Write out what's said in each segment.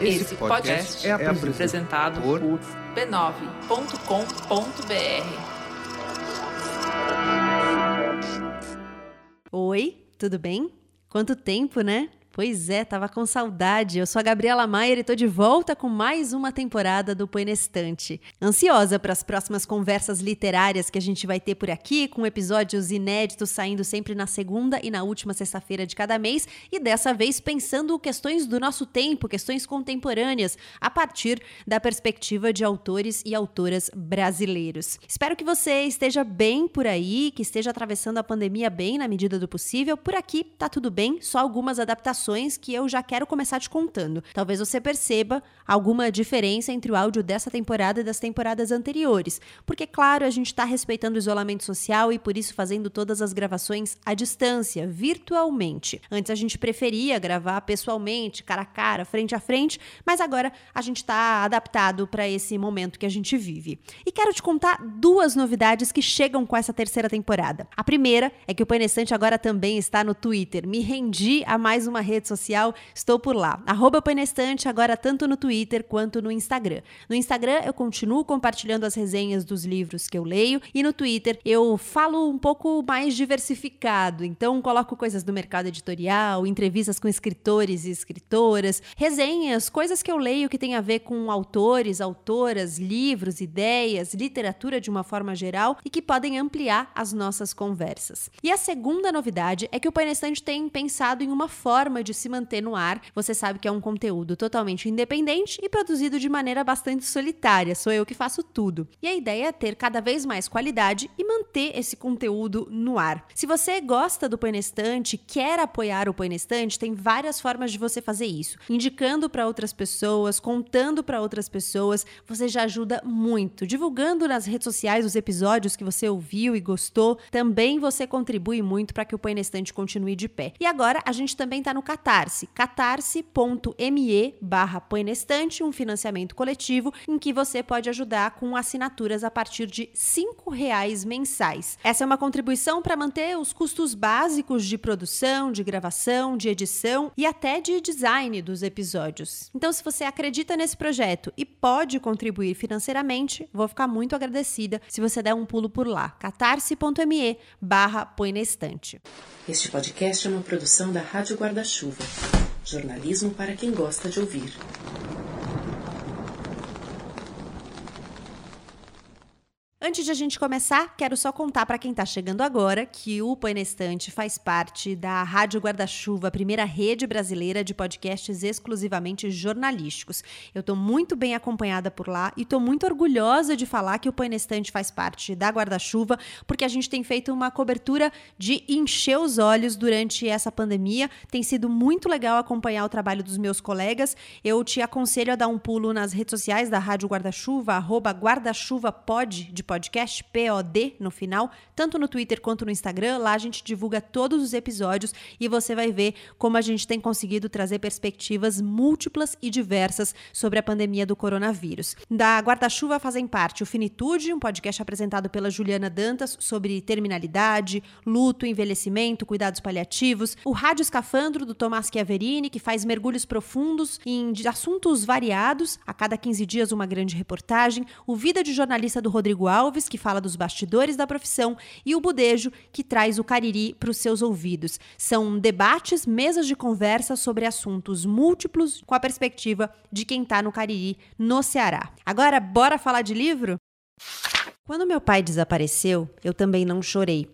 Esse podcast é apresentado por b9.com.br. Oi, tudo bem? Quanto tempo, né? Pois é, tava com saudade. Eu sou a Gabriela Maier e tô de volta com mais uma temporada do Põe Estante. Ansiosa para as próximas conversas literárias que a gente vai ter por aqui, com episódios inéditos saindo sempre na segunda e na última sexta-feira de cada mês, e dessa vez pensando questões do nosso tempo, questões contemporâneas, a partir da perspectiva de autores e autoras brasileiros. Espero que você esteja bem por aí, que esteja atravessando a pandemia bem na medida do possível. Por aqui tá tudo bem, só algumas adaptações que eu já quero começar te contando. Talvez você perceba alguma diferença entre o áudio dessa temporada e das temporadas anteriores, porque, claro, a gente está respeitando o isolamento social e por isso fazendo todas as gravações à distância, virtualmente. Antes a gente preferia gravar pessoalmente, cara a cara, frente a frente, mas agora a gente está adaptado para esse momento que a gente vive. E quero te contar duas novidades que chegam com essa terceira temporada. A primeira é que o Painestante agora também está no Twitter. Me rendi a mais uma rede social, estou por lá. Arroba Painestante, agora tanto no Twitter quanto no Instagram. No Instagram eu continuo compartilhando as resenhas dos livros que eu leio e no Twitter eu falo um pouco mais diversificado. Então coloco coisas do mercado editorial, entrevistas com escritores e escritoras, resenhas, coisas que eu leio que tem a ver com autores, autoras, livros, ideias, literatura de uma forma geral e que podem ampliar as nossas conversas. E a segunda novidade é que o Painestante tem pensado em uma forma forma de se manter no ar. Você sabe que é um conteúdo totalmente independente e produzido de maneira bastante solitária. Sou eu que faço tudo. E a ideia é ter cada vez mais qualidade e manter esse conteúdo no ar. Se você gosta do Painestante, quer apoiar o Painestante, tem várias formas de você fazer isso. Indicando para outras pessoas, contando para outras pessoas, você já ajuda muito. Divulgando nas redes sociais os episódios que você ouviu e gostou, também você contribui muito para que o Painestante continue de pé. E agora a gente também está no Catarse, catarse.me barra um financiamento coletivo em que você pode ajudar com assinaturas a partir de R$ reais mensais. Essa é uma contribuição para manter os custos básicos de produção, de gravação, de edição e até de design dos episódios. Então, se você acredita nesse projeto e pode contribuir financeiramente, vou ficar muito agradecida se você der um pulo por lá, catarse.me barra põe na estante. Este podcast é uma produção da Rádio Guarda-Chuva. Jornalismo para quem gosta de ouvir. Antes de a gente começar, quero só contar para quem está chegando agora que o Põe faz parte da Rádio Guarda-Chuva, a primeira rede brasileira de podcasts exclusivamente jornalísticos. Eu estou muito bem acompanhada por lá e estou muito orgulhosa de falar que o Põe faz parte da Guarda-Chuva, porque a gente tem feito uma cobertura de encher os olhos durante essa pandemia. Tem sido muito legal acompanhar o trabalho dos meus colegas. Eu te aconselho a dar um pulo nas redes sociais da Rádio Guarda-Chuva, arroba guarda-chuva pod, de podcast, POD no final, tanto no Twitter quanto no Instagram. Lá a gente divulga todos os episódios e você vai ver como a gente tem conseguido trazer perspectivas múltiplas e diversas sobre a pandemia do coronavírus. Da Guarda-Chuva fazem parte o Finitude, um podcast apresentado pela Juliana Dantas sobre terminalidade, luto, envelhecimento, cuidados paliativos. O Rádio Escafandro, do Tomás Chiaverini, que faz mergulhos profundos em assuntos variados, a cada 15 dias uma grande reportagem. O Vida de Jornalista do Rodrigo Alves, Alves, que fala dos bastidores da profissão, e o Budejo, que traz o Cariri para os seus ouvidos. São debates, mesas de conversa sobre assuntos múltiplos, com a perspectiva de quem está no Cariri, no Ceará. Agora, bora falar de livro? Quando meu pai desapareceu, eu também não chorei.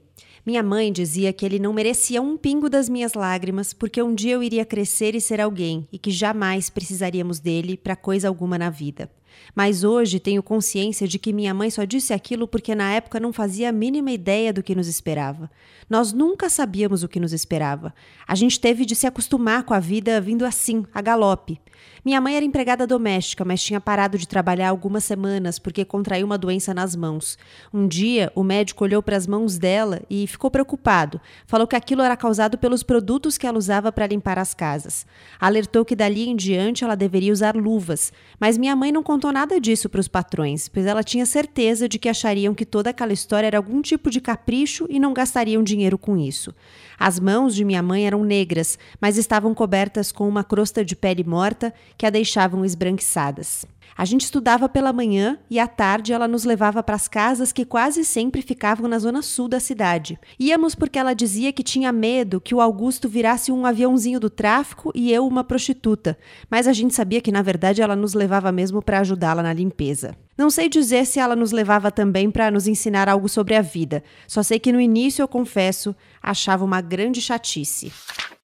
Minha mãe dizia que ele não merecia um pingo das minhas lágrimas, porque um dia eu iria crescer e ser alguém e que jamais precisaríamos dele para coisa alguma na vida. Mas hoje tenho consciência de que minha mãe só disse aquilo porque na época não fazia a mínima ideia do que nos esperava. Nós nunca sabíamos o que nos esperava. A gente teve de se acostumar com a vida vindo assim, a galope. Minha mãe era empregada doméstica, mas tinha parado de trabalhar algumas semanas porque contraiu uma doença nas mãos. Um dia, o médico olhou para as mãos dela e ficou preocupado. Falou que aquilo era causado pelos produtos que ela usava para limpar as casas. Alertou que dali em diante ela deveria usar luvas, mas minha mãe não contou nada disso para os patrões, pois ela tinha certeza de que achariam que toda aquela história era algum tipo de capricho e não gastariam dinheiro com isso. As mãos de minha mãe eram negras, mas estavam cobertas com uma crosta de pele morta que a deixavam esbranquiçadas. A gente estudava pela manhã e à tarde ela nos levava para as casas que quase sempre ficavam na zona sul da cidade. Íamos porque ela dizia que tinha medo que o Augusto virasse um aviãozinho do tráfico e eu uma prostituta, mas a gente sabia que na verdade ela nos levava mesmo para ajudá-la na limpeza. Não sei dizer se ela nos levava também para nos ensinar algo sobre a vida, só sei que no início, eu confesso, achava uma grande chatice.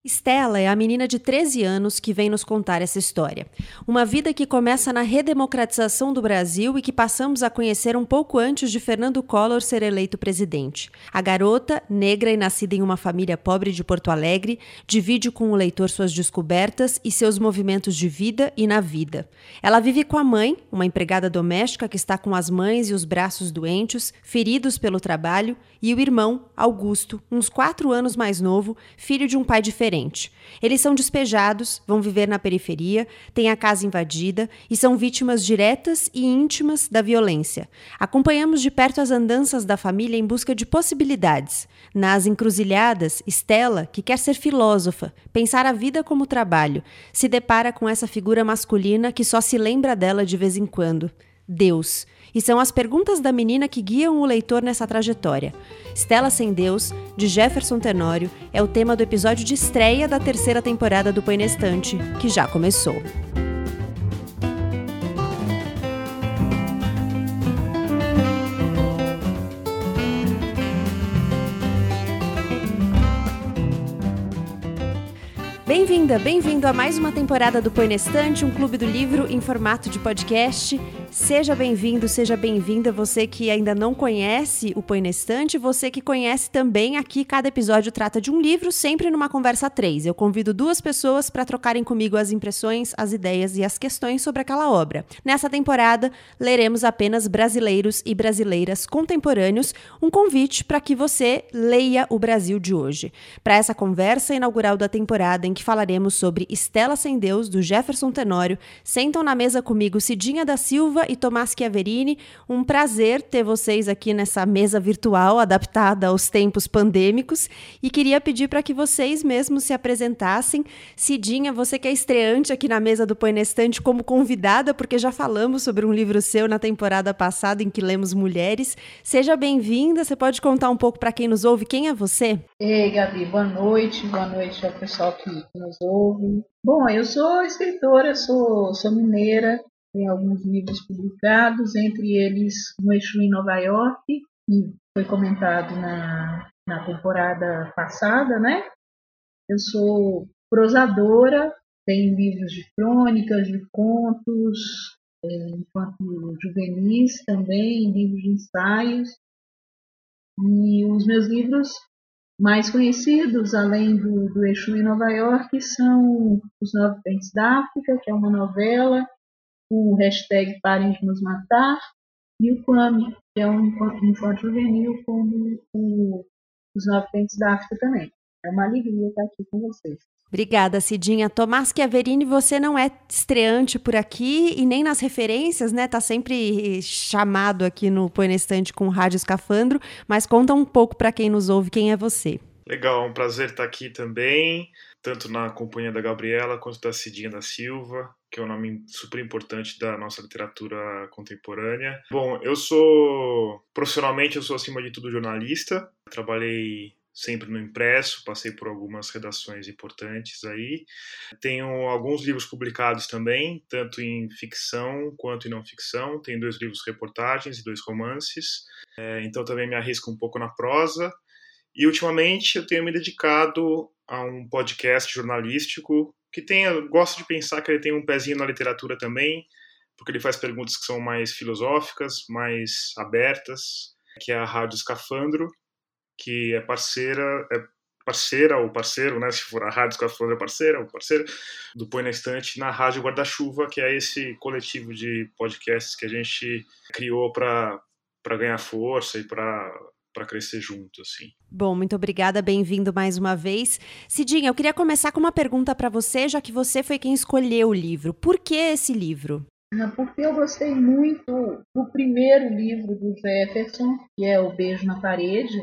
Estela é a menina de 13 anos que vem nos contar essa história. Uma vida que começa na redemocratização do Brasil e que passamos a conhecer um pouco antes de Fernando Collor ser eleito presidente. A garota, negra e nascida em uma família pobre de Porto Alegre, divide com o leitor suas descobertas e seus movimentos de vida e na vida. Ela vive com a mãe, uma empregada doméstica que está com as mães e os braços doentes, feridos pelo trabalho, e o irmão, Augusto, uns quatro anos mais novo, filho de um pai diferente. Eles são despejados, vão viver na periferia, têm a casa invadida e são vítimas diretas e íntimas da violência. Acompanhamos de perto as andanças da família em busca de possibilidades. Nas encruzilhadas, Estela, que quer ser filósofa, pensar a vida como trabalho, se depara com essa figura masculina que só se lembra dela de vez em quando. Deus. E são as perguntas da menina que guiam o leitor nessa trajetória. Estela Sem Deus, de Jefferson Tenório, é o tema do episódio de estreia da terceira temporada do Põe Estante, que já começou. Bem-vinda, bem-vindo a mais uma temporada do Põe Estante, um clube do livro em formato de podcast. Seja bem-vindo, seja bem-vinda você que ainda não conhece o Põe na Estante, você que conhece também aqui, cada episódio trata de um livro, sempre numa conversa três. Eu convido duas pessoas para trocarem comigo as impressões, as ideias e as questões sobre aquela obra. Nessa temporada, leremos apenas brasileiros e brasileiras contemporâneos, um convite para que você leia o Brasil de hoje. Para essa conversa inaugural da temporada em que falaremos sobre Estela Sem Deus, do Jefferson Tenório, sentam na mesa comigo Cidinha da Silva e Tomás Chiaverini. Um prazer ter vocês aqui nessa mesa virtual adaptada aos tempos pandêmicos e queria pedir para que vocês mesmos se apresentassem. Cidinha, você que é estreante aqui na mesa do Põe Nestante como convidada, porque já falamos sobre um livro seu na temporada passada em que lemos Mulheres. Seja bem-vinda, você pode contar um pouco para quem nos ouve quem é você? Ei, Gabi, boa noite, boa noite ao pessoal que nos ouve. Bom, eu sou escritora, sou, sou mineira, tem alguns livros publicados, entre eles No Eixo em Nova York, que foi comentado na, na temporada passada, né? Eu sou prosadora, tenho livros de crônicas, de contos, é, enquanto juvenis também, livros de ensaios. E os meus livros mais conhecidos, além do, do Exu em Nova York, são Os Nove Pentes da África, que é uma novela, o hashtag Parem de Nos Matar, e o Kwame, que é um encontro juvenil como o, os Nove Pentes da África também. É uma alegria estar aqui com vocês. Obrigada, Cidinha. Tomás Chiaverini, você não é estreante por aqui e nem nas referências, né? Tá sempre chamado aqui no Põe na Estante com Rádio Escafandro, mas conta um pouco para quem nos ouve quem é você. Legal, é um prazer estar aqui também, tanto na companhia da Gabriela quanto da Cidinha da Silva que é um nome super importante da nossa literatura contemporânea. Bom, eu sou profissionalmente eu sou acima de tudo jornalista. Trabalhei sempre no impresso, passei por algumas redações importantes aí. Tenho alguns livros publicados também, tanto em ficção quanto em não ficção. Tenho dois livros reportagens e dois romances. É, então também me arrisco um pouco na prosa. E ultimamente eu tenho me dedicado a um podcast jornalístico que tem, gosto de pensar que ele tem um pezinho na literatura também, porque ele faz perguntas que são mais filosóficas, mais abertas, que é a Rádio Escafandro, que é parceira, é parceira ou parceiro, né, se for a Rádio Escafandro é parceira ou parceiro, do Põe na Estante na Rádio Guarda-Chuva, que é esse coletivo de podcasts que a gente criou para ganhar força e para para crescer junto, assim. Bom, muito obrigada, bem-vindo mais uma vez. Cidinha, eu queria começar com uma pergunta para você, já que você foi quem escolheu o livro. Por que esse livro? porque eu gostei muito do primeiro livro do Jefferson, que é O Beijo na Parede,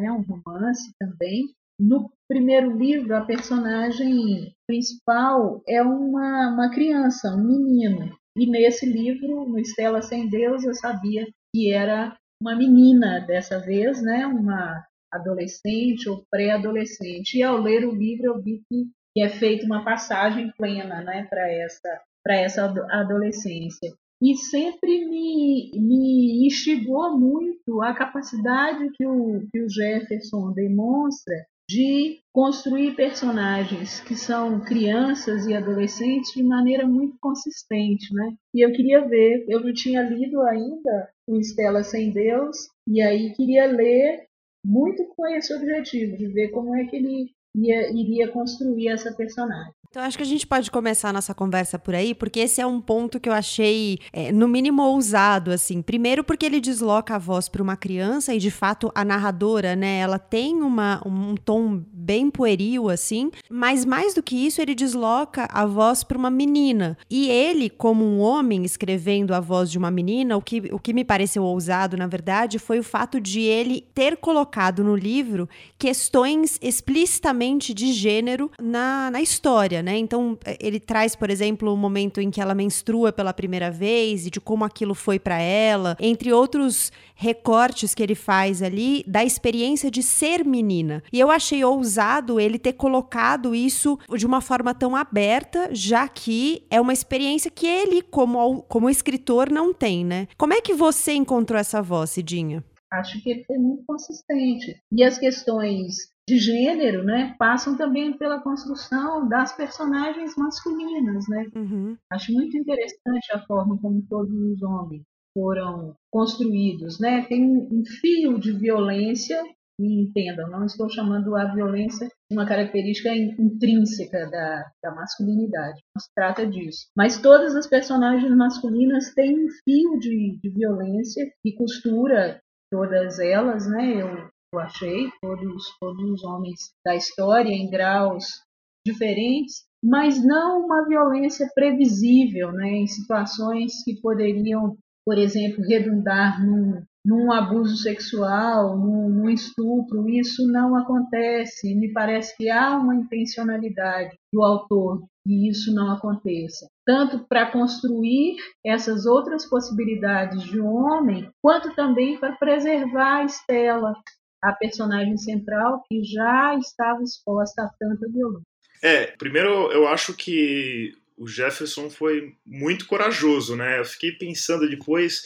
é um romance também. No primeiro livro, a personagem principal é uma, uma criança, um menino. E nesse livro, no Estela Sem Deus, eu sabia que era uma menina dessa vez, né? uma adolescente ou pré-adolescente. E ao ler o livro, eu vi que, é feita uma passagem plena né? para essa, essa adolescência. E sempre me, me instigou muito a capacidade que o, que o Jefferson demonstra de construir personagens que são crianças e adolescentes de maneira muito consistente, né? E eu queria ver, eu não tinha lido ainda o Estela Sem Deus, e aí queria ler muito com esse objetivo, de ver como é que ele ia, iria construir essa personagem. Então, acho que a gente pode começar a nossa conversa por aí, porque esse é um ponto que eu achei, é, no mínimo, ousado, assim. Primeiro, porque ele desloca a voz para uma criança e, de fato, a narradora, né, ela tem uma, um tom bem pueril, assim, mas mais do que isso, ele desloca a voz para uma menina. E ele, como um homem escrevendo a voz de uma menina, o que, o que me pareceu ousado, na verdade, foi o fato de ele ter colocado no livro questões explicitamente de gênero na, na história né? Então, é, ele traz, por exemplo, o momento em que ela menstrua pela primeira vez e de como aquilo foi para ela, entre outros recortes que ele faz ali da experiência de ser menina. E eu achei ousado ele ter colocado isso de uma forma tão aberta, já que é uma experiência que ele, como, como escritor, não tem, né? Como é que você encontrou essa voz, Cidinha? Acho que ele foi muito consistente. E as questões de gênero, né, passam também pela construção das personagens masculinas, né? Uhum. Acho muito interessante a forma como todos os homens foram construídos, né? Tem um fio de violência e entendam, não estou chamando a violência de uma característica intrínseca da, da masculinidade, não se trata disso. Mas todas as personagens masculinas têm um fio de, de violência que costura todas elas, né? Eu eu achei, todos, todos os homens da história em graus diferentes, mas não uma violência previsível, né, em situações que poderiam, por exemplo, redundar num, num abuso sexual, num, num, estupro. Isso não acontece. Me parece que há uma intencionalidade do autor que isso não aconteça. Tanto para construir essas outras possibilidades de homem, quanto também para preservar a Estela, a personagem central que já estava exposta a tanta violência. É, primeiro eu acho que o Jefferson foi muito corajoso, né? Eu fiquei pensando depois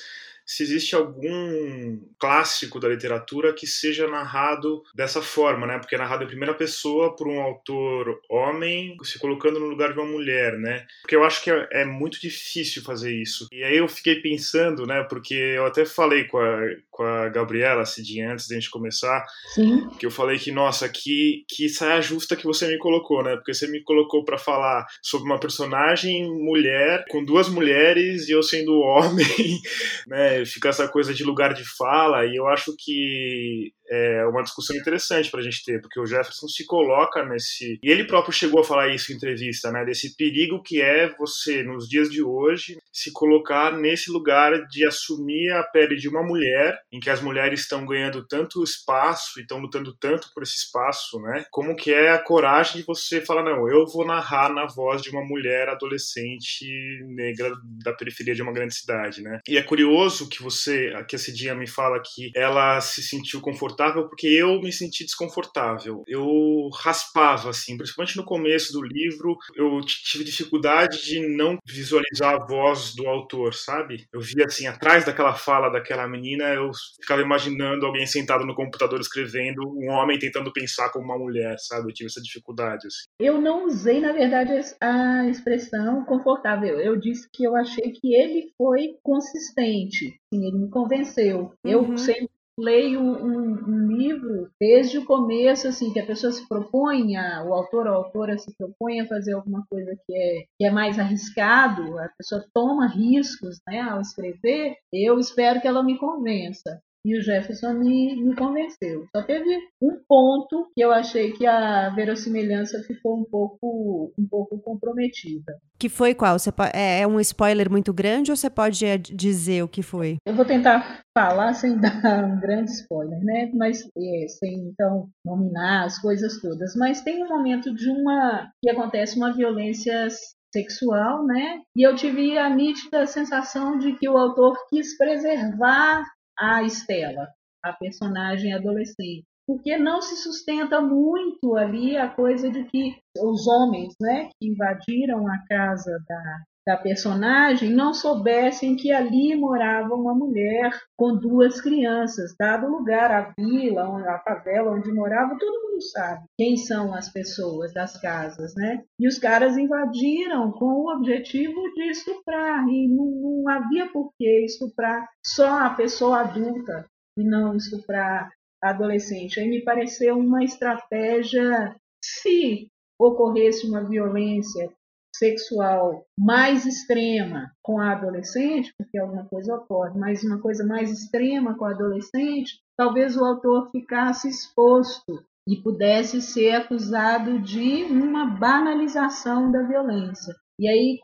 se existe algum clássico da literatura que seja narrado dessa forma, né? Porque é narrado em primeira pessoa por um autor homem se colocando no lugar de uma mulher, né? Porque eu acho que é, é muito difícil fazer isso. E aí eu fiquei pensando, né? Porque eu até falei com a, com a Gabriela Cidinha antes da gente começar, Sim. que eu falei que, nossa, que, que saia justa que você me colocou, né? Porque você me colocou para falar sobre uma personagem mulher com duas mulheres e eu sendo homem, né? Fica essa coisa de lugar de fala, e eu acho que é uma discussão interessante para a gente ter, porque o Jefferson se coloca nesse. E ele próprio chegou a falar isso em entrevista, né? Desse perigo que é você, nos dias de hoje, se colocar nesse lugar de assumir a pele de uma mulher, em que as mulheres estão ganhando tanto espaço e estão lutando tanto por esse espaço, né? Como que é a coragem de você falar, não, eu vou narrar na voz de uma mulher adolescente negra da periferia de uma grande cidade, né? E é curioso que você, que a Cidinha me fala que ela se sentiu confortável desconfortável porque eu me senti desconfortável. Eu raspava, assim, principalmente no começo do livro, eu tive dificuldade de não visualizar a voz do autor, sabe? Eu via, assim, atrás daquela fala daquela menina, eu ficava imaginando alguém sentado no computador escrevendo, um homem tentando pensar como uma mulher, sabe? Eu tive essa dificuldade, assim. Eu não usei, na verdade, a expressão confortável. Eu disse que eu achei que ele foi consistente. Sim, ele me convenceu. Uhum. Eu sempre leio um, um, livro desde o começo, assim, que a pessoa se propõe, a, o autor ou a autora se propõe a fazer alguma coisa que é, que é mais arriscado, a pessoa toma riscos né, ao escrever, eu espero que ela me convença. E o Jefferson me, me convenceu. Só teve um ponto que eu achei que a verossimilhança ficou um pouco, um pouco comprometida. Que foi qual? Você é, é um spoiler muito grande ou você pode é, dizer o que foi? Eu vou tentar falar sem dar um grande spoiler, né? Mas é, sem então nominar as coisas todas. Mas tem um momento de uma que acontece uma violência sexual, né? E eu tive a nítida sensação de que o autor quis preservar a Estela, a personagem adolescente, porque não se sustenta muito ali a coisa de que os homens, né, que invadiram a casa da da personagem não soubessem que ali morava uma mulher com duas crianças, dado lugar, a vila, a favela onde morava, todo mundo sabe quem são as pessoas das casas, né? E os caras invadiram com o objetivo de estuprar, e não, não havia por que estuprar só a pessoa adulta e não estuprar a adolescente. Aí me pareceu uma estratégia, se ocorresse uma violência sexual mais extrema com a adolescente, porque alguma coisa ocorre, mas uma coisa mais extrema com a adolescente, talvez o autor ficasse exposto e pudesse ser acusado de uma banalização da violência. E aí,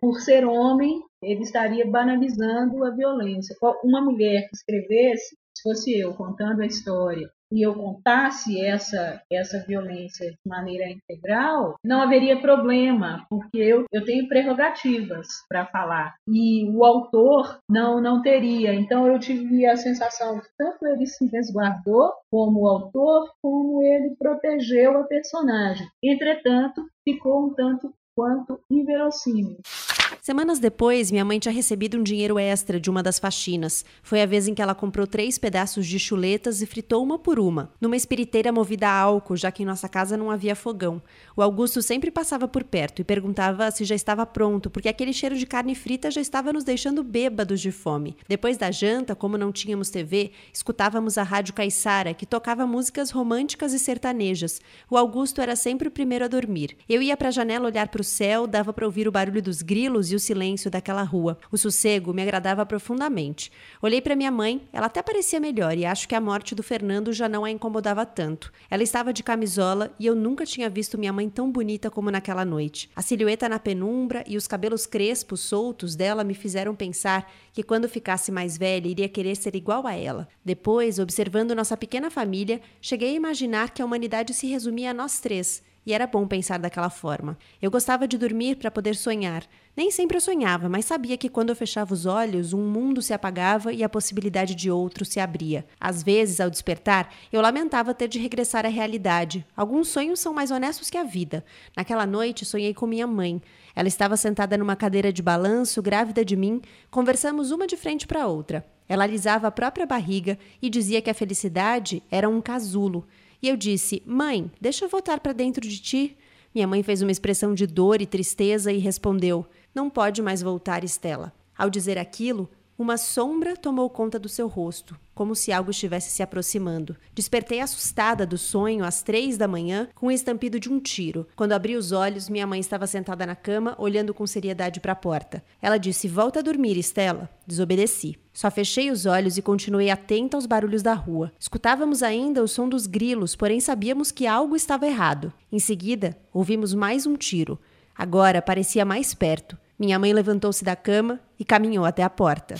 por ser homem, ele estaria banalizando a violência. Uma mulher que escrevesse, se fosse eu contando a história, e eu contasse essa, essa violência de maneira integral, não haveria problema, porque eu, eu tenho prerrogativas para falar e o autor não, não teria. Então eu tive a sensação que tanto ele se resguardou como autor, como ele protegeu a personagem. Entretanto, ficou um tanto quanto inverossímil. Semanas depois, minha mãe tinha recebido um dinheiro extra de uma das faxinas. Foi a vez em que ela comprou três pedaços de chuletas e fritou uma por uma, numa espiriteira movida a álcool, já que em nossa casa não havia fogão. O Augusto sempre passava por perto e perguntava se já estava pronto, porque aquele cheiro de carne frita já estava nos deixando bêbados de fome. Depois da janta, como não tínhamos TV, escutávamos a rádio Caissara, que tocava músicas românticas e sertanejas. O Augusto era sempre o primeiro a dormir. Eu ia para a janela olhar para o céu, dava para ouvir o barulho dos grilos e o silêncio daquela rua. O sossego me agradava profundamente. Olhei para minha mãe, ela até parecia melhor e acho que a morte do Fernando já não a incomodava tanto. Ela estava de camisola e eu nunca tinha visto minha mãe tão bonita como naquela noite. A silhueta na penumbra e os cabelos crespos soltos dela me fizeram pensar que quando ficasse mais velha iria querer ser igual a ela. Depois, observando nossa pequena família, cheguei a imaginar que a humanidade se resumia a nós três. E era bom pensar daquela forma. Eu gostava de dormir para poder sonhar, nem sempre eu sonhava, mas sabia que quando eu fechava os olhos, um mundo se apagava e a possibilidade de outro se abria. Às vezes, ao despertar, eu lamentava ter de regressar à realidade. Alguns sonhos são mais honestos que a vida. Naquela noite, sonhei com minha mãe. Ela estava sentada numa cadeira de balanço, grávida de mim. Conversamos uma de frente para outra. Ela alisava a própria barriga e dizia que a felicidade era um casulo. E eu disse: Mãe, deixa eu voltar para dentro de ti. Minha mãe fez uma expressão de dor e tristeza e respondeu: não pode mais voltar, Estela. Ao dizer aquilo, uma sombra tomou conta do seu rosto, como se algo estivesse se aproximando. Despertei assustada do sonho às três da manhã, com o estampido de um tiro. Quando abri os olhos, minha mãe estava sentada na cama, olhando com seriedade para a porta. Ela disse: Volta a dormir, Estela. Desobedeci. Só fechei os olhos e continuei atenta aos barulhos da rua. Escutávamos ainda o som dos grilos, porém sabíamos que algo estava errado. Em seguida, ouvimos mais um tiro. Agora parecia mais perto. Minha mãe levantou-se da cama e caminhou até a porta.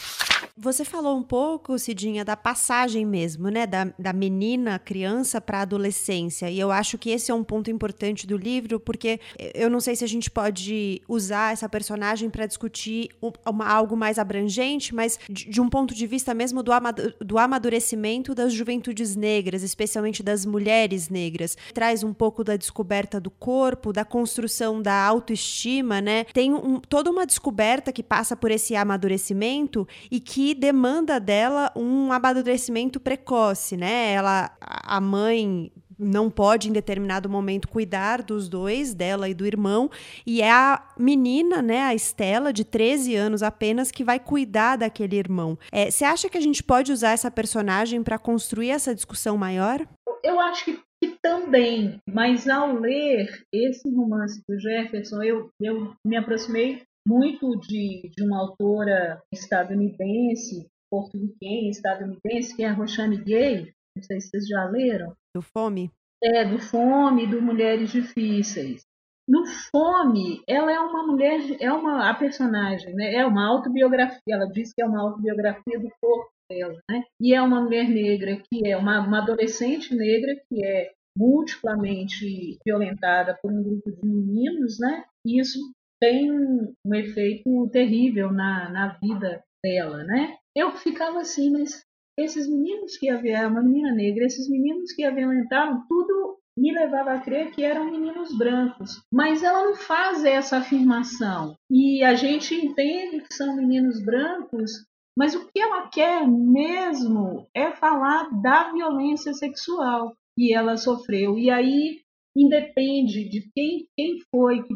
Você falou um pouco, Cidinha, da passagem mesmo, né? Da, da menina, criança para adolescência. E eu acho que esse é um ponto importante do livro, porque eu não sei se a gente pode usar essa personagem para discutir uma, algo mais abrangente, mas de, de, um ponto de vista mesmo do, do amadurecimento das juventudes negras, especialmente das mulheres negras. Traz um pouco da descoberta do corpo, da construção da autoestima, né? Tem um, toda uma descoberta que passa por esse amadurecimento e que que demanda dela um amadurecimento precoce, né? Ela, a mãe não pode em determinado momento cuidar dos dois, dela e do irmão, e é a menina, né, a Estela, de 13 anos apenas, que vai cuidar daquele irmão. É, você acha que a gente pode usar essa personagem para construir essa discussão maior? Eu acho que, que, também, mas ao ler esse romance do Jefferson, eu, eu me aproximei muito de, de uma autora estadunidense porto-riquenha, estadunidense, que é a Roxane Gay, não sei se vocês já leram. Do Fome? É, do Fome, do Mulheres Difíceis. No Fome, ela é uma mulher, é uma a personagem, né? É uma autobiografia. Ela diz que é uma autobiografia do corpo dela, né? E é uma mulher negra que é uma, uma adolescente negra que é multiplamente violentada por um grupo de meninos, né? E isso tem um efeito terrível na, na vida dela, né? Eu ficava assim, mas esses meninos que haviam, uma menina negra, esses meninos que a violentaram, tudo me levava a crer que eram meninos brancos. Mas ela não faz essa afirmação. E a gente entende que são meninos brancos, mas o que ela quer mesmo é falar da violência sexual que ela sofreu. E aí independe de quem, quem foi que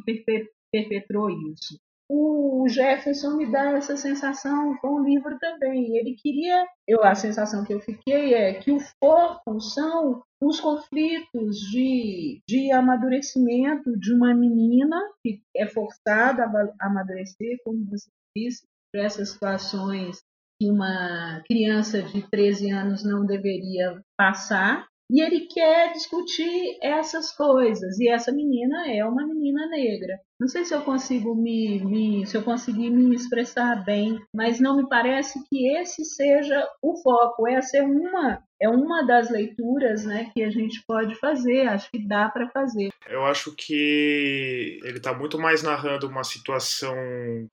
perpetrou isso o Jefferson me dá essa sensação com o livro também. Ele queria, eu a sensação que eu fiquei é que o foco são os conflitos de, de amadurecimento de uma menina que é forçada a amadurecer, como você disse, por essas situações que uma criança de 13 anos não deveria passar, e ele quer discutir essas coisas. E essa menina é uma menina negra. Não sei se eu consigo me, me, se eu conseguir me expressar bem, mas não me parece que esse seja o foco. Essa é uma é uma das leituras, né, que a gente pode fazer. Acho que dá para fazer. Eu acho que ele está muito mais narrando uma situação,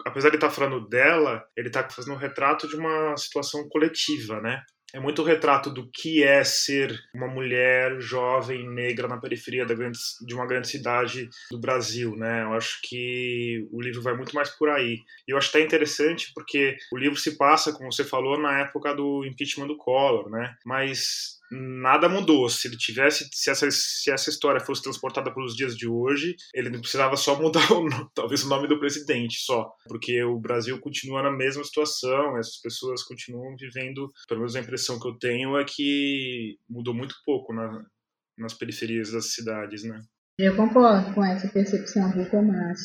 apesar de estar tá falando dela, ele está fazendo um retrato de uma situação coletiva, né? É muito o retrato do que é ser uma mulher jovem negra na periferia grande, de uma grande cidade do Brasil, né? Eu acho que o livro vai muito mais por aí. E eu acho até interessante porque o livro se passa, como você falou, na época do impeachment do Collor, né? Mas nada mudou. Se ele tivesse, se essa, se essa história fosse transportada para os dias de hoje, ele não precisava só mudar o, talvez o nome do presidente só, porque o Brasil continua na mesma situação, essas pessoas continuam vivendo, pelo menos a impressão que eu tenho é que mudou muito pouco na, nas periferias das cidades, né? Eu concordo com essa percepção do Tomás.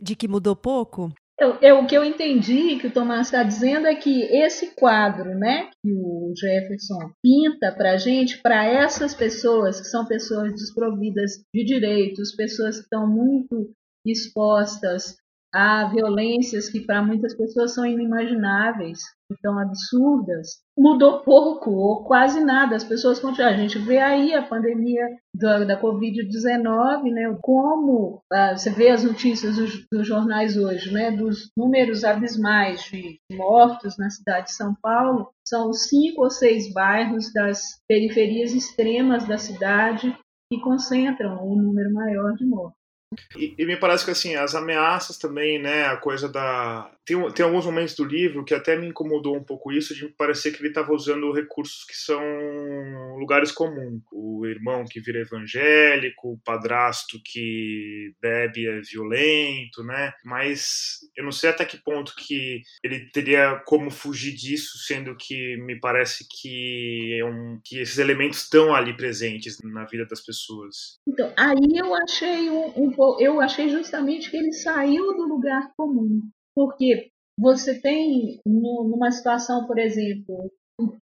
De que mudou pouco? Eu, eu, o que eu entendi que o Tomás está dizendo é que esse quadro, né, que o Jefferson pinta para gente, para essas pessoas que são pessoas desprovidas de direitos, pessoas que estão muito expostas a violências que para muitas pessoas são inimagináveis, tão absurdas, mudou pouco ou quase nada. As pessoas continuam. A gente vê aí a pandemia da, da Covid-19, né? Como ah, você vê as notícias dos, dos, jornais hoje, né? Dos números abismais de mortos na cidade de São Paulo. São cinco ou seis bairros das periferias extremas da cidade que concentram o um número maior de mortos. E, e, me parece que assim, as ameaças também, né, a coisa da. Tem, tem alguns momentos do livro que até me incomodou um pouco isso, de parecer que ele estava usando recursos que são lugares comuns. O irmão que vira evangélico, o padrasto que bebe é violento, né? Mas eu não sei até que ponto que ele teria como fugir disso, sendo que me parece que, é um, que esses elementos estão ali presentes na vida das pessoas. Então, aí eu achei um, um eu achei justamente que ele saiu do lugar comum, porque você tem numa situação, por exemplo,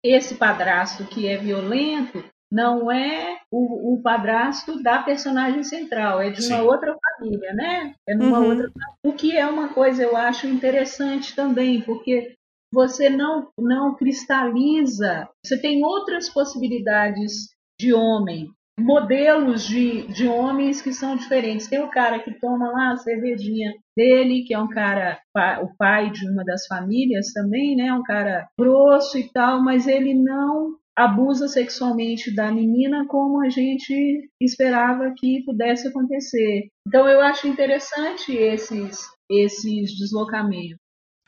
esse padrasto que é violento não é o, o padrasto da personagem central, é de uma Sim. outra família, né? É numa uhum. outra o que é uma coisa eu acho interessante também, porque você não não cristaliza, você tem outras possibilidades de homem, modelos de, de homens que são diferentes. Tem o cara que toma lá a cervejinha dele, que é um cara, o pai de uma das famílias também, né? Um cara grosso e tal, mas ele não abusa sexualmente da menina como a gente esperava que pudesse acontecer. Então eu acho interessante esses esses deslocamentos.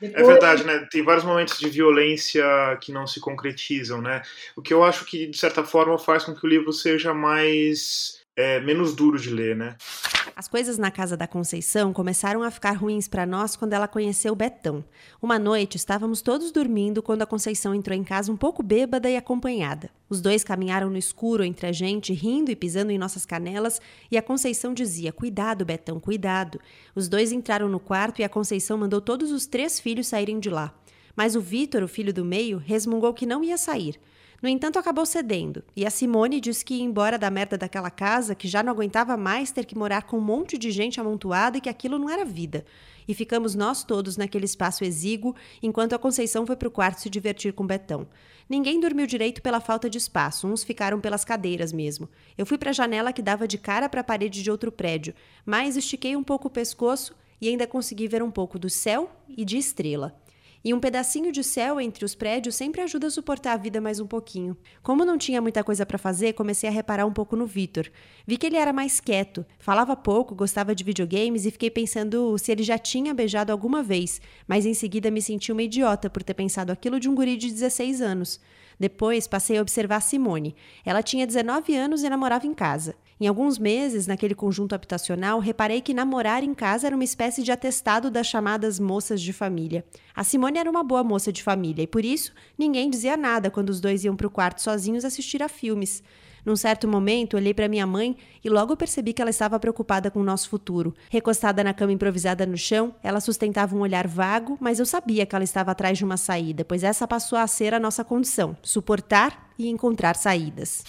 Depois... É verdade, né? Tem vários momentos de violência que não se concretizam, né? O que eu acho que, de certa forma, faz com que o livro seja mais é, menos duro de ler, né? As coisas na casa da Conceição começaram a ficar ruins para nós quando ela conheceu Betão. Uma noite estávamos todos dormindo quando a Conceição entrou em casa um pouco bêbada e acompanhada. Os dois caminharam no escuro entre a gente, rindo e pisando em nossas canelas, e a Conceição dizia: Cuidado, Betão, cuidado. Os dois entraram no quarto e a Conceição mandou todos os três filhos saírem de lá. Mas o Vitor, o filho do meio, resmungou que não ia sair. No entanto, acabou cedendo, e a Simone disse que ia embora da merda daquela casa, que já não aguentava mais ter que morar com um monte de gente amontoada e que aquilo não era vida. E ficamos nós todos naquele espaço exíguo, enquanto a Conceição foi para o quarto se divertir com Betão. Ninguém dormiu direito pela falta de espaço, uns ficaram pelas cadeiras mesmo. Eu fui para a janela que dava de cara para a parede de outro prédio, mas estiquei um pouco o pescoço e ainda consegui ver um pouco do céu e de estrela. E um pedacinho de céu entre os prédios sempre ajuda a suportar a vida mais um pouquinho. Como não tinha muita coisa para fazer, comecei a reparar um pouco no Vitor. Vi que ele era mais quieto, falava pouco, gostava de videogames e fiquei pensando se ele já tinha beijado alguma vez, mas em seguida me senti uma idiota por ter pensado aquilo de um guri de 16 anos. Depois passei a observar Simone. Ela tinha 19 anos e namorava em casa. Em alguns meses, naquele conjunto habitacional, reparei que namorar em casa era uma espécie de atestado das chamadas moças de família. A Simone era uma boa moça de família e, por isso, ninguém dizia nada quando os dois iam para o quarto sozinhos assistir a filmes. Num certo momento, olhei para minha mãe e logo percebi que ela estava preocupada com o nosso futuro. Recostada na cama improvisada no chão, ela sustentava um olhar vago, mas eu sabia que ela estava atrás de uma saída, pois essa passou a ser a nossa condição: suportar e encontrar saídas.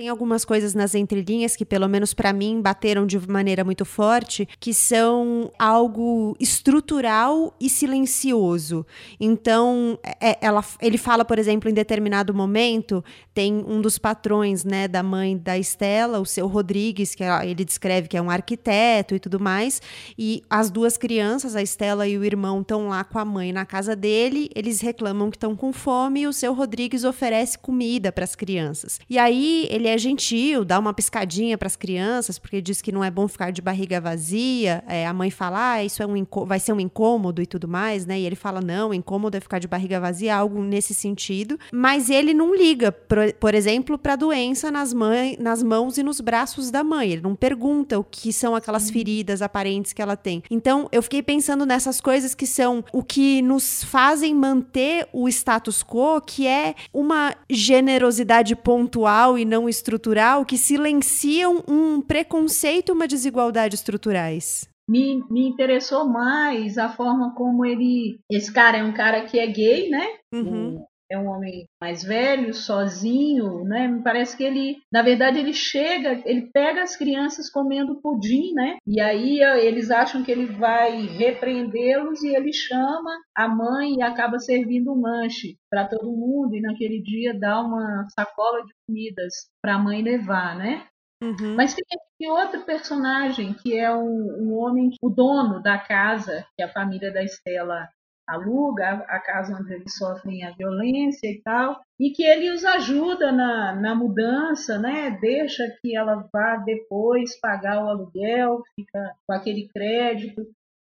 Tem algumas coisas nas entrelinhas que, pelo menos para mim, bateram de maneira muito forte, que são algo estrutural e silencioso. Então, é, ela, ele fala, por exemplo, em determinado momento, tem um dos patrões, né, da mãe da Estela, o seu Rodrigues, que é, ele descreve que é um arquiteto e tudo mais, e as duas crianças, a Estela e o irmão, estão lá com a mãe na casa dele, eles reclamam que estão com fome e o seu Rodrigues oferece comida para as crianças. E aí ele é gentil, dá uma piscadinha para as crianças, porque diz que não é bom ficar de barriga vazia. É, a mãe fala, ah, isso é um vai ser um incômodo e tudo mais, né? E ele fala, não, incômodo é ficar de barriga vazia, algo nesse sentido. Mas ele não liga, por, por exemplo, para a doença nas, mãe, nas mãos e nos braços da mãe. Ele não pergunta o que são aquelas feridas aparentes que ela tem. Então, eu fiquei pensando nessas coisas que são o que nos fazem manter o status quo, que é uma generosidade pontual e não estrutural que silenciam um preconceito e uma desigualdade estruturais. Me, me interessou mais a forma como ele. Esse cara é um cara que é gay, né? Uhum é um homem mais velho, sozinho, né? Me parece que ele, na verdade, ele chega, ele pega as crianças comendo pudim, né? E aí eles acham que ele vai repreendê-los e ele chama a mãe e acaba servindo um lanche para todo mundo e naquele dia dá uma sacola de comidas para a mãe levar, né? Uhum. Mas tem aqui outro personagem que é um, um homem, o dono da casa que a família da Estela aluga a casa onde eles sofrem a violência e tal, e que ele os ajuda na, na mudança, né? Deixa que ela vá depois pagar o aluguel, fica com aquele crédito.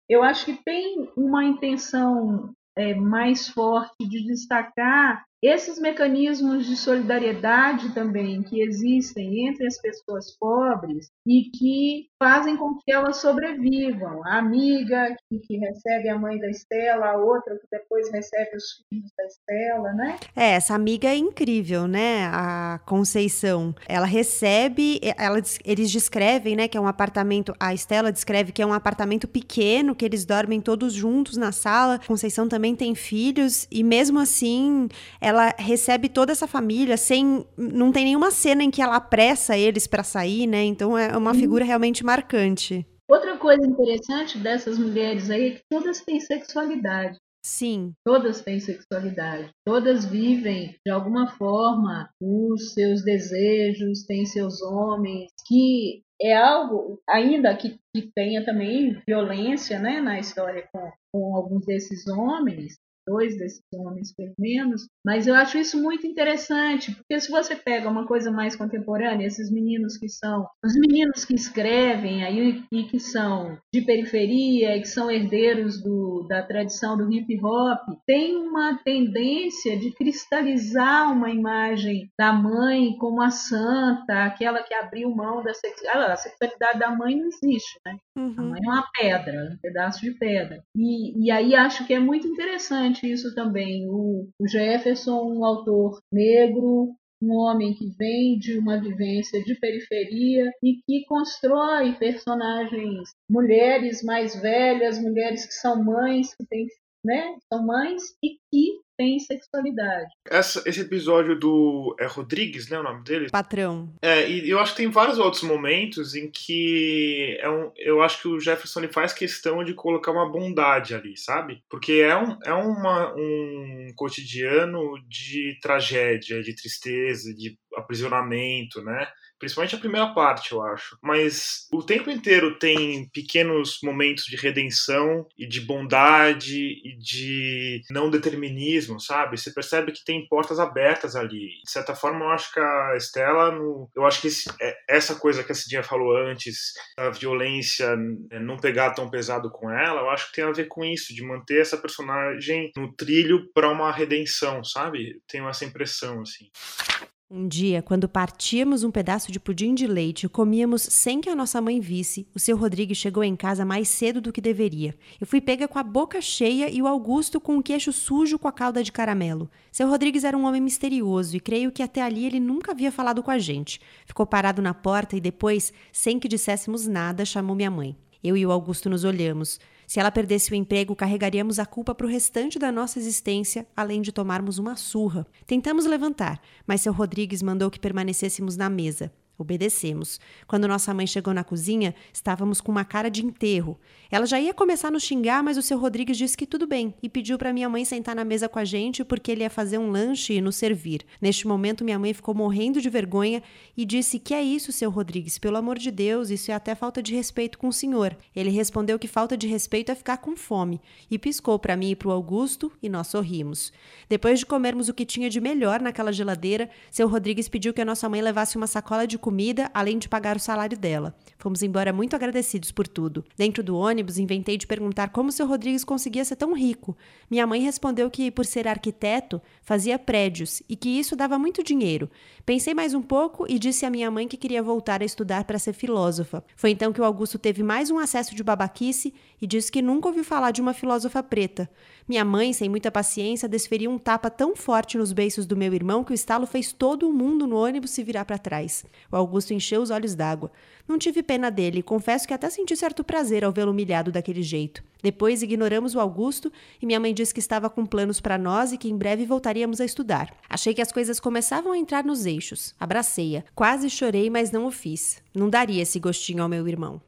Eu acho que tem uma intenção é, mais forte de destacar esses mecanismos de solidariedade também que existem entre as pessoas pobres e que fazem com que elas sobrevivam. A amiga que, que, recebe a mãe da Estela, a outra que depois recebe os filhos da Estela, né? É, essa amiga é incrível, né? A Conceição. Ela recebe, ela, eles descrevem, né, que é um apartamento, a Estela descreve que é um apartamento pequeno, que eles dormem todos juntos na sala. A Conceição também tem filhos e mesmo assim, ela recebe toda essa família sem não tem nenhuma cena em que ela apressa eles para sair, né? Então é uma figura realmente marcante. Outra coisa interessante dessas mulheres aí é que todas têm sexualidade. Sim. Todas têm sexualidade. Todas vivem, de alguma forma, os seus desejos, têm seus homens, que é algo, ainda que, que tenha também violência né, na história com, com alguns desses homens, dois desses homens, pelo menos, mas eu acho isso muito interessante, porque se você pega uma coisa mais contemporânea, esses meninos que são, os meninos que escrevem aí e que são de periferia, e que são herdeiros do, da tradição do hip hop, tem uma tendência de cristalizar uma imagem da mãe como a santa, aquela que abriu mão da sexualidade. A sexualidade da mãe não existe, né? Uhum. A mãe é uma pedra, um pedaço de pedra. E, e aí acho que é muito interessante interessante isso também. O, o Jefferson, um autor negro, um homem que vem de uma vivência de periferia e que constrói personagens, mulheres mais velhas, mulheres que são mães, que têm né? São mães e que têm sexualidade. Essa, esse episódio do é Rodrigues, né, o nome dele? Patrão. É, e eu acho que tem vários outros momentos em que é um, eu acho que o Jefferson ele faz questão de colocar uma bondade ali, sabe? Porque é um, é uma, um cotidiano de tragédia, de tristeza, de aprisionamento, né? Principalmente a primeira parte, eu acho. Mas o tempo inteiro tem pequenos momentos de redenção e de bondade e de não determinismo, sabe? Você percebe que tem portas abertas ali. De certa forma, eu acho que a Estela, no... eu acho que esse, é, essa coisa que a Cidinha falou antes, a violência é, não pegar tão pesado com ela, eu acho que tem a ver com isso, de manter essa personagem no trilho para uma redenção, sabe? Tenho essa impressão, assim. Um dia, quando partíamos um pedaço de pudim de leite e comíamos sem que a nossa mãe visse, o seu Rodrigo chegou em casa mais cedo do que deveria. Eu fui pega com a boca cheia e o Augusto com o queixo sujo com a calda de caramelo. Seu Rodrigues era um homem misterioso e creio que até ali ele nunca havia falado com a gente. Ficou parado na porta e depois, sem que disséssemos nada, chamou minha mãe. Eu e o Augusto nos olhamos. Se ela perdesse o emprego, carregaríamos a culpa para o restante da nossa existência, além de tomarmos uma surra. Tentamos levantar, mas seu Rodrigues mandou que permanecêssemos na mesa. Obedecemos. Quando nossa mãe chegou na cozinha, estávamos com uma cara de enterro. Ela já ia começar a nos xingar, mas o seu Rodrigues disse que tudo bem e pediu para minha mãe sentar na mesa com a gente porque ele ia fazer um lanche e nos servir. Neste momento, minha mãe ficou morrendo de vergonha e disse: Que é isso, seu Rodrigues? Pelo amor de Deus, isso é até falta de respeito com o senhor. Ele respondeu que falta de respeito é ficar com fome e piscou para mim e para o Augusto e nós sorrimos. Depois de comermos o que tinha de melhor naquela geladeira, seu Rodrigues pediu que a nossa mãe levasse uma sacola de comida, além de pagar o salário dela. Fomos embora muito agradecidos por tudo. Dentro do ônibus, inventei de perguntar como seu Rodrigues conseguia ser tão rico. Minha mãe respondeu que, por ser arquiteto, fazia prédios e que isso dava muito dinheiro. Pensei mais um pouco e disse à minha mãe que queria voltar a estudar para ser filósofa. Foi então que o Augusto teve mais um acesso de babaquice e disse que nunca ouviu falar de uma filósofa preta. Minha mãe, sem muita paciência, desferiu um tapa tão forte nos beiços do meu irmão que o estalo fez todo o mundo no ônibus se virar para trás. O Augusto encheu os olhos d'água. Não tive pena dele e confesso que até senti certo prazer ao vê-lo humilhado daquele jeito. Depois ignoramos o Augusto e minha mãe disse que estava com planos para nós e que em breve voltaríamos a estudar. Achei que as coisas começavam a entrar nos eixos. Abracei-a. Quase chorei, mas não o fiz. Não daria esse gostinho ao meu irmão.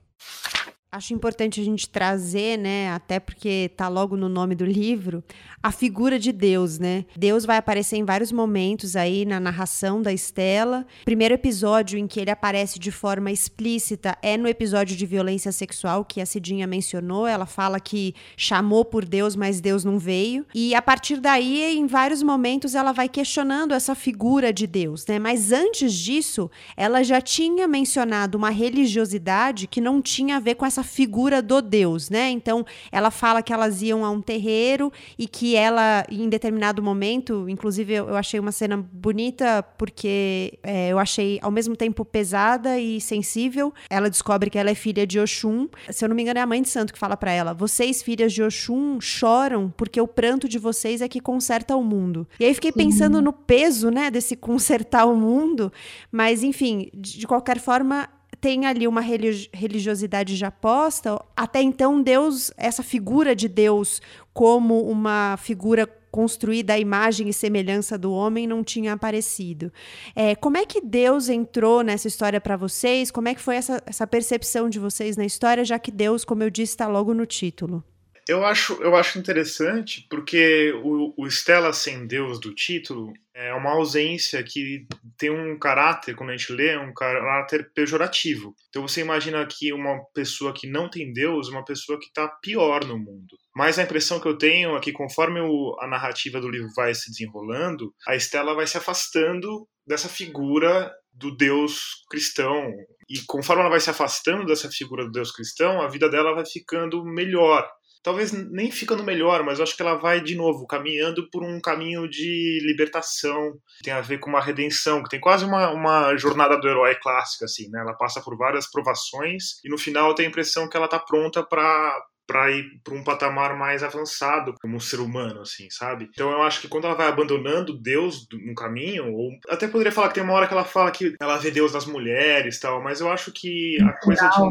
Acho importante a gente trazer, né, até porque tá logo no nome do livro, a figura de Deus, né? Deus vai aparecer em vários momentos aí na narração da Estela. Primeiro episódio em que ele aparece de forma explícita é no episódio de violência sexual que a Cidinha mencionou. Ela fala que chamou por Deus, mas Deus não veio. E a partir daí, em vários momentos, ela vai questionando essa figura de Deus, né? Mas antes disso, ela já tinha mencionado uma religiosidade que não tinha a ver com essa figura do Deus, né? Então, ela fala que elas iam a um terreiro e que ela, em determinado momento, inclusive eu, achei uma cena bonita porque é, eu achei ao mesmo tempo pesada e sensível. Ela descobre que ela é filha de Oxum. Se eu não me engano, é a mãe de santo que fala para ela: "Vocês, filhas de Oxum, choram porque o pranto de vocês é que conserta o mundo". E aí fiquei pensando no peso, né, desse consertar o mundo, mas enfim, de, de qualquer forma, tem ali uma religiosidade já posta. Até então, Deus, essa figura de Deus como uma figura construída à imagem e semelhança do homem não tinha aparecido. É, como é que Deus entrou nessa história para vocês? Como é que foi essa, essa percepção de vocês na história, já que Deus, como eu disse, está logo no título? Eu acho, eu acho interessante porque o, o Stella sem Deus do título é uma ausência que tem um caráter, quando a gente lê, um caráter pejorativo. Então você imagina que uma pessoa que não tem Deus, uma pessoa que está pior no mundo. Mas a impressão que eu tenho é que conforme o, a narrativa do livro vai se desenrolando, a Estela vai se afastando dessa figura do Deus cristão. E conforme ela vai se afastando dessa figura do Deus cristão, a vida dela vai ficando melhor talvez nem ficando melhor, mas eu acho que ela vai de novo caminhando por um caminho de libertação, tem a ver com uma redenção, que tem quase uma, uma jornada do herói clássica assim, né? Ela passa por várias provações e no final tenho a impressão que ela tá pronta para para ir para um patamar mais avançado como ser humano, assim, sabe? Então eu acho que quando ela vai abandonando Deus no caminho, ou até poderia falar que tem uma hora que ela fala que ela vê Deus nas mulheres, tal, mas eu acho que a coisa de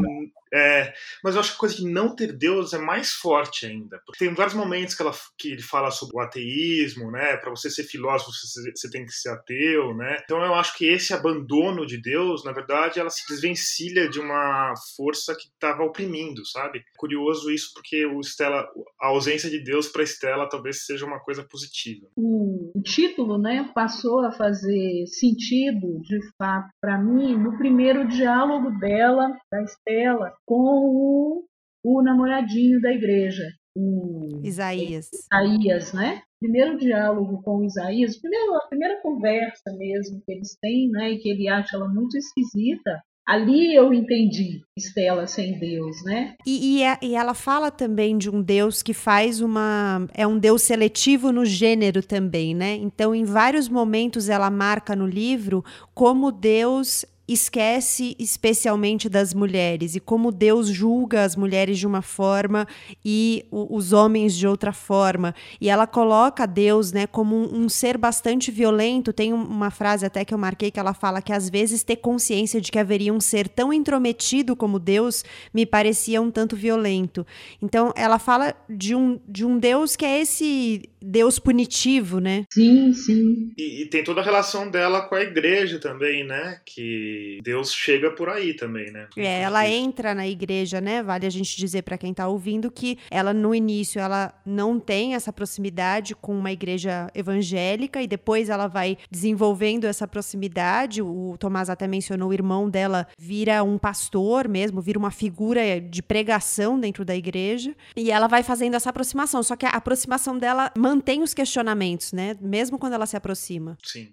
É, mas eu acho que a coisa de não ter Deus é mais forte ainda. Porque tem vários momentos que, ela, que ele fala sobre o ateísmo, né? Para você ser filósofo, você, você, tem que ser ateu, né? Então eu acho que esse abandono de Deus, na verdade, ela se desvencilha de uma força que estava oprimindo, sabe? Curioso isso porque o Stella, a ausência de Deus para Stella talvez seja uma coisa positiva. O título, né, passou a fazer sentido, de fato, para mim, no primeiro diálogo dela, da Estela, com o, o namoradinho da igreja, o Isaías. Isaías, né? Primeiro diálogo com Isaías, primeiro, a primeira conversa mesmo que eles têm, né, e que ele acha ela muito esquisita, Ali eu entendi Estela sem Deus, né? E, e, é, e, ela fala também de um Deus que faz uma. É um Deus seletivo no gênero também, né? Então, em vários momentos, ela marca no livro como Deus esquece especialmente das mulheres e como Deus julga as mulheres de uma forma e os homens de outra forma. E ela coloca Deus, né, como um, um, ser bastante violento. Tem uma frase até que eu marquei que ela fala que às vezes ter consciência de que haveria um ser tão intrometido como Deus me parecia um tanto violento. Então ela fala de um, de um Deus que é esse Deus punitivo, né? Sim, sim. E, e, tem toda a relação dela com a igreja também, né? Que Deus chega por aí também, né? É, ela entra na igreja, né? Vale a gente dizer para quem tá ouvindo que ela no início ela não tem essa proximidade com uma igreja evangélica e depois ela vai desenvolvendo essa proximidade. O Tomás até mencionou o irmão dela vira um pastor mesmo, vira uma figura de pregação dentro da igreja e ela vai fazendo essa aproximação. Só que a aproximação dela mantém os questionamentos, né? Mesmo quando ela se aproxima. Sim.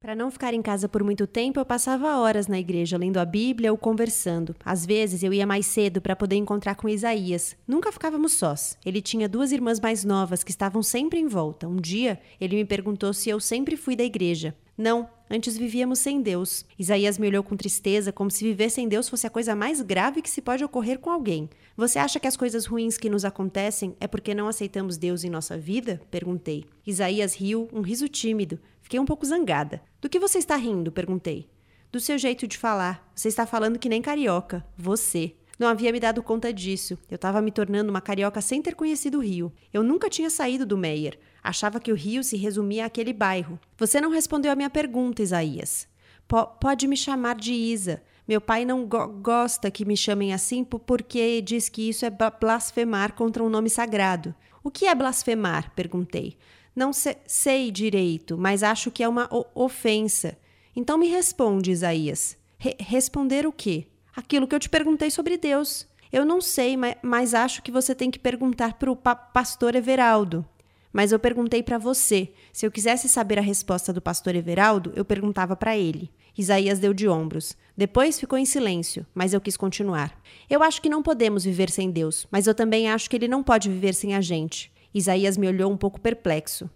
Para não ficar em casa por muito tempo, eu passava horas na igreja lendo a Bíblia ou conversando. Às vezes eu ia mais cedo para poder encontrar com Isaías. Nunca ficávamos sós. Ele tinha duas irmãs mais novas que estavam sempre em volta. Um dia, ele me perguntou se eu sempre fui da igreja. Não, antes vivíamos sem Deus. Isaías me olhou com tristeza, como se viver sem Deus fosse a coisa mais grave que se pode ocorrer com alguém. Você acha que as coisas ruins que nos acontecem é porque não aceitamos Deus em nossa vida? Perguntei. Isaías riu, um riso tímido. Fiquei um pouco zangada. Do que você está rindo? Perguntei. Do seu jeito de falar. Você está falando que nem carioca. Você. Não havia me dado conta disso. Eu estava me tornando uma carioca sem ter conhecido o Rio. Eu nunca tinha saído do Meyer. Achava que o Rio se resumia àquele bairro. Você não respondeu a minha pergunta, Isaías. P pode me chamar de Isa. Meu pai não go gosta que me chamem assim porque diz que isso é blasfemar contra um nome sagrado. O que é blasfemar? perguntei. Não se sei direito, mas acho que é uma ofensa. Então me responde, Isaías. Re responder o quê? Aquilo que eu te perguntei sobre Deus. Eu não sei, mas, acho que você tem que perguntar para o pa pastor Everaldo. Mas eu perguntei para você. Se eu quisesse saber a resposta do pastor Everaldo, eu perguntava para ele. Isaías deu de ombros. Depois ficou em silêncio, mas eu quis continuar. Eu acho que não podemos viver sem Deus, mas eu também acho que ele não pode viver sem a gente. Isaías me olhou um pouco perplexo.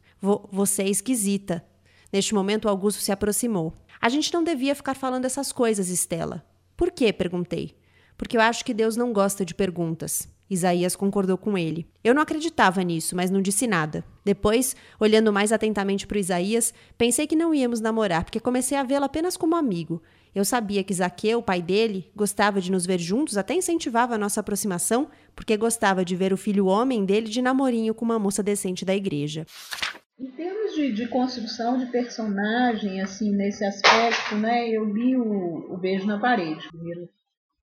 Você é esquisita. Neste momento, Augusto se aproximou. A gente não devia ficar falando essas coisas, Estela. Por quê? perguntei. Porque eu acho que Deus não gosta de perguntas. Isaías concordou com ele. Eu não acreditava nisso, mas não disse nada. Depois, olhando mais atentamente para Isaías, pensei que não íamos namorar, porque comecei a vê-lo apenas como amigo. Eu sabia que Zaqueu, o pai dele, gostava de nos ver juntos, até incentivava a nossa aproximação, porque gostava de ver o filho homem dele de namorinho com uma moça decente da igreja. Em termos de, de construção de personagem, assim, nesse aspecto, né, eu li o, o Beijo na Parede, primeiro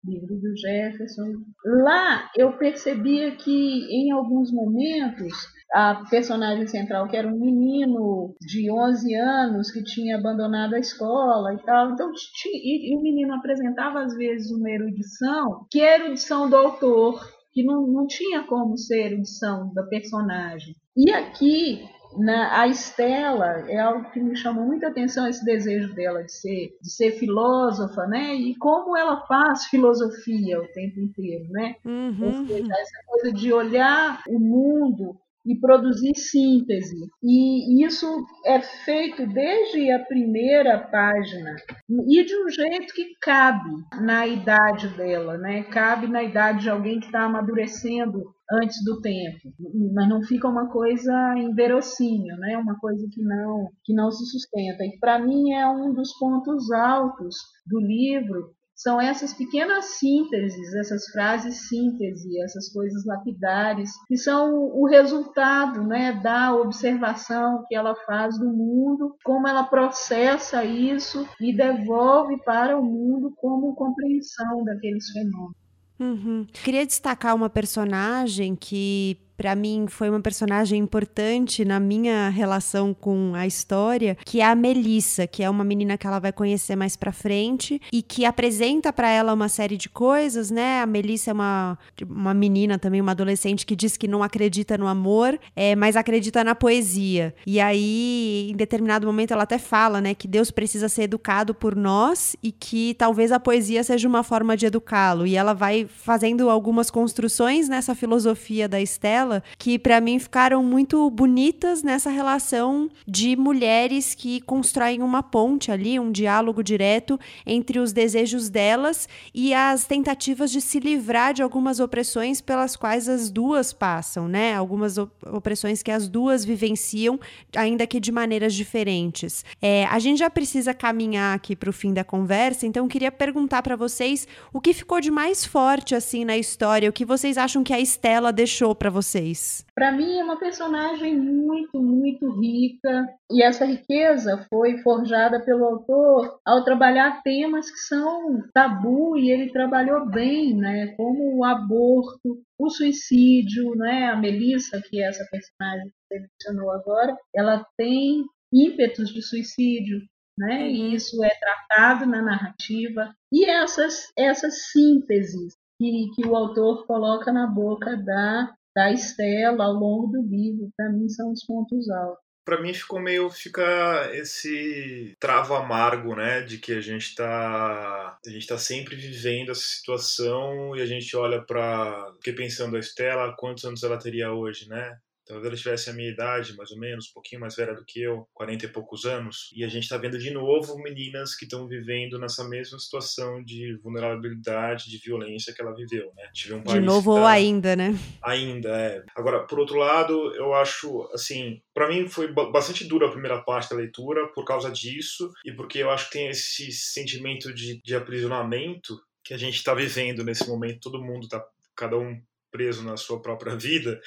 livro do Jefferson. Lá eu percebia que em alguns momentos a personagem central, que era um menino de 11 anos que tinha abandonado a escola e tal, então e, o menino apresentava às vezes uma erudição que era erudição do autor, que não, não tinha como ser erudição da personagem. E aqui na, a Estela é algo que me chamou muita atenção esse desejo dela de ser de ser filósofa, né? E como ela faz filosofia o tempo inteiro, né? Uhum. Seja, essa coisa de olhar o mundo e produzir síntese. E isso é feito desde a primeira página e de um jeito que cabe na idade dela, né? Cabe na idade de alguém que está amadurecendo antes do tempo, mas não fica uma coisa inverossímil, né? Uma coisa que não que não se sustenta. E para mim é um dos pontos altos do livro são essas pequenas sínteses, essas frases síntese, essas coisas lapidares, que são o resultado né, da observação que ela faz do mundo, como ela processa isso e devolve para o mundo como compreensão daqueles fenômenos. Uhum. Queria destacar uma personagem que para mim foi uma personagem importante na minha relação com a história, que é a Melissa, que é uma menina que ela vai conhecer mais para frente e que apresenta para ela uma série de coisas, né? A Melissa é uma, uma menina também, uma adolescente que diz que não acredita no amor, é, mas acredita na poesia. E aí, em determinado momento, ela até fala, né, que Deus precisa ser educado por nós e que talvez a poesia seja uma forma de educá-lo. E ela vai fazendo algumas construções nessa filosofia da Estela dela que para mim ficaram muito bonitas nessa relação de mulheres que constroem uma ponte ali, um diálogo direto entre os desejos delas e as tentativas de se livrar de algumas opressões pelas quais as duas passam, né? Algumas opressões que as duas vivenciam, ainda que de maneiras diferentes. É, a gente já precisa caminhar aqui para o fim da conversa, então queria perguntar para vocês o que ficou de mais forte assim na história, o que vocês acham que a Estela deixou para vocês vocês? Para mim é uma personagem muito, muito rica e essa riqueza foi forjada pelo autor ao trabalhar temas que são tabu e ele trabalhou bem, né? Como o aborto, o suicídio, né? A Melissa, que é essa personagem que você mencionou agora, ela tem ímpetos de suicídio, né? Uhum. E isso é tratado na narrativa. E essas, essas sínteses que, que o autor coloca na boca da da Estela ao longo do livro, para mim são os pontos altos. Para mim ficou meio fica esse travo amargo, né, de que a gente tá a gente tá sempre vivendo essa situação e a gente olha para, fiquei pensando a Estela, quantos anos ela teria hoje, né? Talvez ela tivesse a minha idade, mais ou menos, um pouquinho mais velha do que eu, 40 e poucos anos. E a gente está vendo de novo meninas que estão vivendo nessa mesma situação de vulnerabilidade, de violência que ela viveu, né? Tive um de novo tá... ou ainda, né? Ainda, é. Agora, por outro lado, eu acho, assim, para mim foi bastante dura a primeira parte da leitura por causa disso e porque eu acho que tem esse sentimento de, de aprisionamento que a gente está vivendo nesse momento. Todo mundo está cada um preso na sua própria vida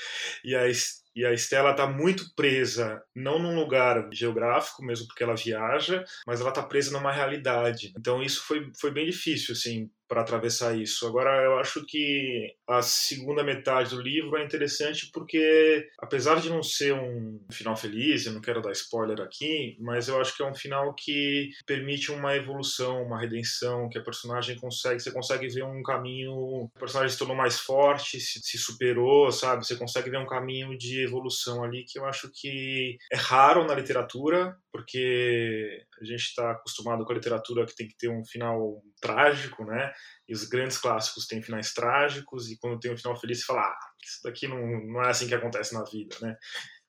e a e a Estela está muito presa, não num lugar geográfico, mesmo porque ela viaja, mas ela está presa numa realidade. Então isso foi, foi bem difícil, assim, para atravessar isso. Agora, eu acho que a segunda metade do livro é interessante porque, apesar de não ser um final feliz, eu não quero dar spoiler aqui, mas eu acho que é um final que permite uma evolução, uma redenção, que a personagem consegue, você consegue ver um caminho, o personagem se tornou mais forte, se, se superou, sabe? Você consegue ver um caminho de evolução ali que eu acho que é raro na literatura, porque a gente está acostumado com a literatura que tem que ter um final trágico, né? E os grandes clássicos têm finais trágicos, e quando tem um final feliz, você fala, ah, isso daqui não, não é assim que acontece na vida, né?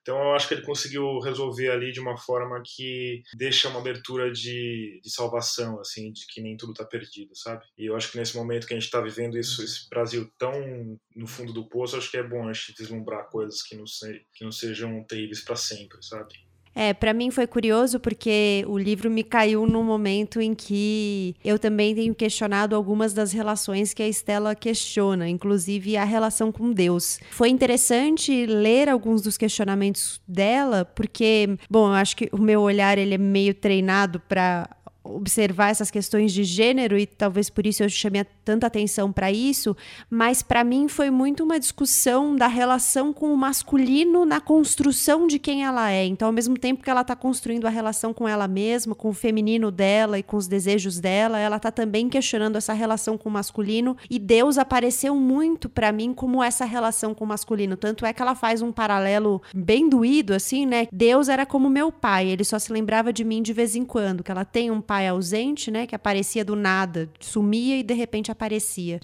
Então eu acho que ele conseguiu resolver ali de uma forma que deixa uma abertura de, de salvação, assim, de que nem tudo está perdido, sabe? E eu acho que nesse momento que a gente está vivendo isso, esse Brasil tão no fundo do poço, acho que é bom a gente deslumbrar coisas que não, se, que não sejam terríveis para sempre, sabe? É, para mim foi curioso porque o livro me caiu num momento em que eu também tenho questionado algumas das relações que a Estela questiona, inclusive a relação com Deus. Foi interessante ler alguns dos questionamentos dela, porque, bom, eu acho que o meu olhar ele é meio treinado para observar essas questões de gênero e talvez por isso eu chamei tanta atenção para isso, mas para mim foi muito uma discussão da relação com o masculino na construção de quem ela é. Então, ao mesmo tempo que ela está construindo a relação com ela mesma, com o feminino dela e com os desejos dela, ela está também questionando essa relação com o masculino e Deus apareceu muito para mim como essa relação com o masculino. Tanto é que ela faz um paralelo bem doído assim, né? Deus era como meu pai, ele só se lembrava de mim de vez em quando, que ela tem um pai ausente, né, que aparecia do nada, sumia e de repente aparecia.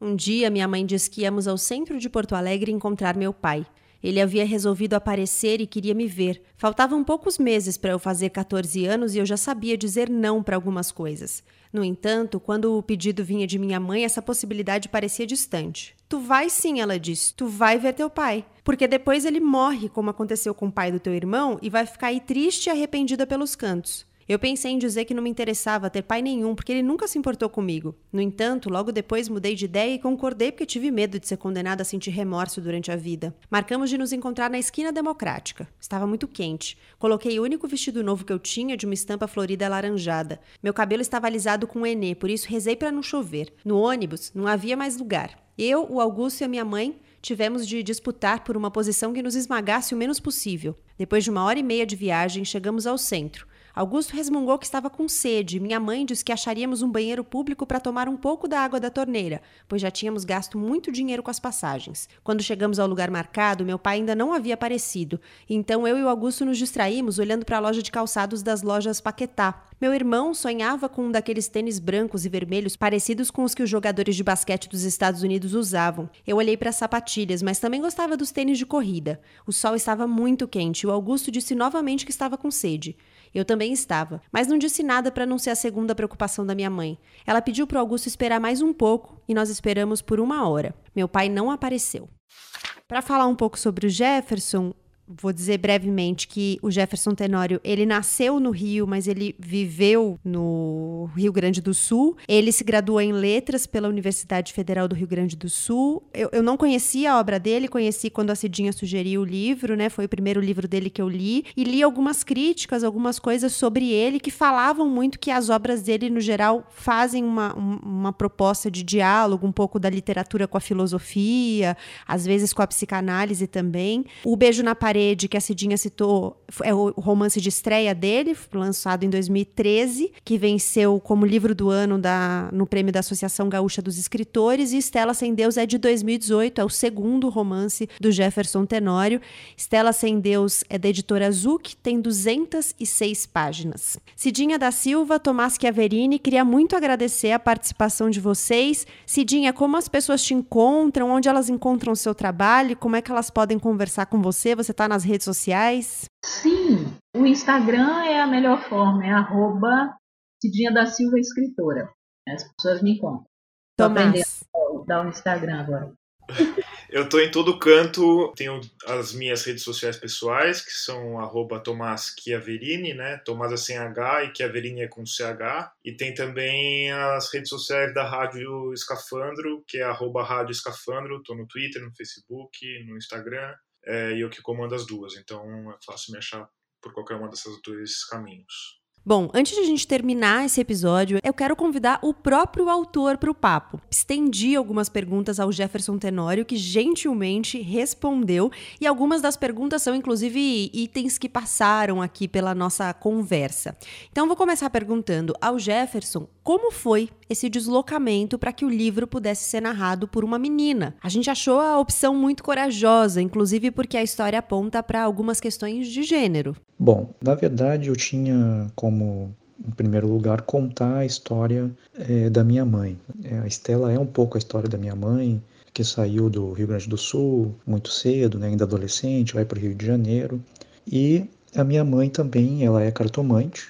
Um dia, minha mãe disse que íamos ao centro de Porto Alegre encontrar meu pai. Ele havia resolvido aparecer e queria me ver. Faltavam poucos meses para eu fazer 14 anos e eu já sabia dizer não para algumas coisas. No entanto, quando o pedido vinha de minha mãe, essa possibilidade parecia distante. Tu vai sim, ela disse. Tu vai ver teu pai. Porque depois ele morre, como aconteceu com o pai do teu irmão, e vai ficar aí triste e arrependida pelos cantos. Eu pensei em dizer que não me interessava ter pai nenhum, porque ele nunca se importou comigo. No entanto, logo depois mudei de ideia e concordei porque tive medo de ser condenada a sentir remorso durante a vida. Marcamos de nos encontrar na esquina democrática. Estava muito quente. Coloquei o único vestido novo que eu tinha de uma estampa florida alaranjada. Meu cabelo estava alisado com enê, por isso rezei para não chover. No ônibus não havia mais lugar. Eu, o Augusto e a minha mãe tivemos de disputar por uma posição que nos esmagasse o menos possível. Depois de uma hora e meia de viagem, chegamos ao centro. Augusto resmungou que estava com sede. Minha mãe disse que acharíamos um banheiro público para tomar um pouco da água da torneira, pois já tínhamos gasto muito dinheiro com as passagens. Quando chegamos ao lugar marcado, meu pai ainda não havia aparecido. Então eu e o Augusto nos distraímos olhando para a loja de calçados das lojas Paquetá. Meu irmão sonhava com um daqueles tênis brancos e vermelhos parecidos com os que os jogadores de basquete dos Estados Unidos usavam. Eu olhei para as sapatilhas, mas também gostava dos tênis de corrida. O sol estava muito quente e o Augusto disse novamente que estava com sede. Eu também estava, mas não disse nada para não ser a segunda preocupação da minha mãe. Ela pediu para Augusto esperar mais um pouco e nós esperamos por uma hora. Meu pai não apareceu. Para falar um pouco sobre o Jefferson, vou dizer brevemente que o Jefferson Tenório, ele nasceu no Rio, mas ele viveu no Rio Grande do Sul. Ele se graduou em letras pela Universidade Federal do Rio Grande do Sul. Eu, eu não conhecia a obra dele, conheci quando a Cidinha sugeriu o livro, né? Foi o primeiro livro dele que eu li. E li algumas críticas, algumas coisas sobre ele que falavam muito que as obras dele, no geral, fazem uma, uma proposta de diálogo, um pouco da literatura com a filosofia, às vezes com a psicanálise também. O Beijo na Parede Parede, que a Cidinha citou, é o romance de estreia dele, lançado em 2013, que venceu como livro do ano da, no prêmio da Associação Gaúcha dos Escritores, e Estela Sem Deus é de 2018, é o segundo romance do Jefferson Tenório. Estela Sem Deus é da editora Zuc, tem 206 páginas. Cidinha da Silva, Tomás Chiaverini, queria muito agradecer a participação de vocês. Cidinha, como as pessoas te encontram, onde elas encontram o seu trabalho, como é que elas podem conversar com você? Você está nas redes sociais? Sim, o Instagram é a melhor forma, é arroba Cidinha da Silva Escritora. As pessoas me encontram. A dar o Instagram agora. Eu estou em todo canto, tenho as minhas redes sociais pessoais, que são arroba Tomás Chiaverini, né? Tomás é sem H e Chiaverini é com CH. E tem também as redes sociais da Rádio Escafandro, que é arroba Rádio Escafandro. Estou no Twitter, no Facebook, no Instagram é, e eu que comando as duas. Então é fácil me achar por qualquer uma desses dois caminhos. Bom, antes de a gente terminar esse episódio, eu quero convidar o próprio autor para o papo. Estendi algumas perguntas ao Jefferson Tenório, que gentilmente respondeu, e algumas das perguntas são inclusive itens que passaram aqui pela nossa conversa. Então, vou começar perguntando ao Jefferson como foi esse deslocamento para que o livro pudesse ser narrado por uma menina. A gente achou a opção muito corajosa, inclusive porque a história aponta para algumas questões de gênero. Bom, na verdade eu tinha como em primeiro lugar, contar a história é, da minha mãe. É, a Estela é um pouco a história da minha mãe, que saiu do Rio Grande do Sul muito cedo, né, ainda adolescente, vai para o Rio de Janeiro. E a minha mãe também, ela é cartomante,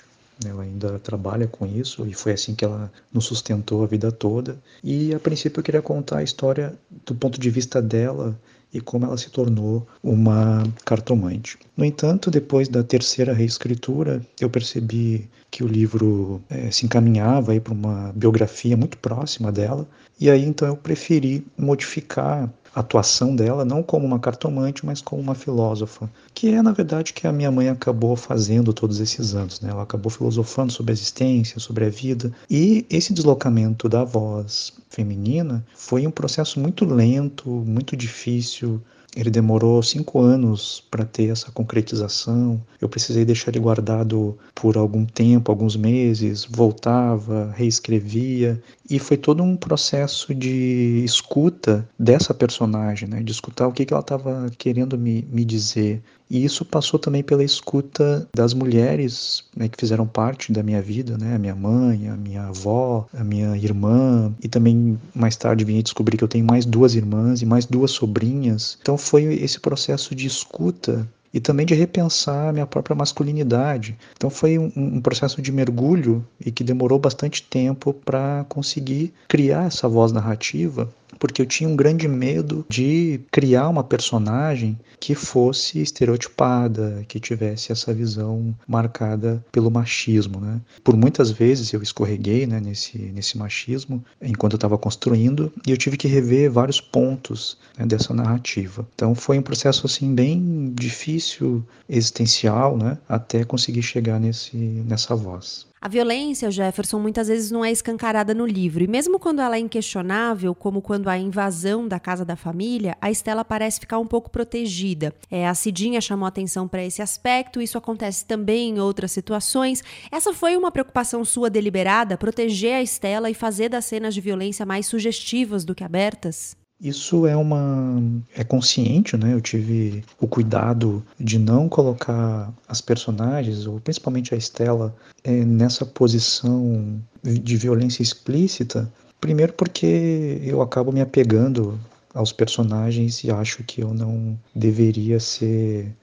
ela ainda trabalha com isso e foi assim que ela nos sustentou a vida toda. E a princípio eu queria contar a história do ponto de vista dela e como ela se tornou uma cartomante. No entanto, depois da terceira reescritura, eu percebi que o livro é, se encaminhava para uma biografia muito próxima dela, e aí então eu preferi modificar atuação dela não como uma cartomante, mas como uma filósofa, que é na verdade que a minha mãe acabou fazendo todos esses anos, né? Ela acabou filosofando sobre a existência, sobre a vida, e esse deslocamento da voz feminina foi um processo muito lento, muito difícil, ele demorou cinco anos para ter essa concretização. Eu precisei deixar ele guardado por algum tempo, alguns meses, voltava, reescrevia. E foi todo um processo de escuta dessa personagem, né? de escutar o que, que ela estava querendo me, me dizer. E isso passou também pela escuta das mulheres né, que fizeram parte da minha vida, né? A minha mãe, a minha avó, a minha irmã. E também mais tarde vim descobrir que eu tenho mais duas irmãs e mais duas sobrinhas. Então foi esse processo de escuta e também de repensar a minha própria masculinidade. Então foi um, um processo de mergulho e que demorou bastante tempo para conseguir criar essa voz narrativa porque eu tinha um grande medo de criar uma personagem que fosse estereotipada, que tivesse essa visão marcada pelo machismo, né? Por muitas vezes eu escorreguei, né, nesse nesse machismo enquanto eu estava construindo e eu tive que rever vários pontos né, dessa narrativa. Então foi um processo assim bem difícil, existencial, né, até conseguir chegar nesse nessa voz. A violência, Jefferson, muitas vezes não é escancarada no livro. E mesmo quando ela é inquestionável, como quando há invasão da casa da família, a Estela parece ficar um pouco protegida. É, a Cidinha chamou atenção para esse aspecto, isso acontece também em outras situações. Essa foi uma preocupação sua deliberada, proteger a Estela e fazer das cenas de violência mais sugestivas do que abertas? Isso é uma é consciente, né? Eu tive o cuidado de não colocar as personagens, ou principalmente a Estela, é, nessa posição de violência explícita. Primeiro porque eu acabo me apegando aos personagens e acho que eu não deveria ser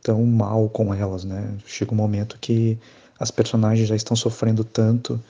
tão mal com elas, né? Chega um momento que as personagens já estão sofrendo tanto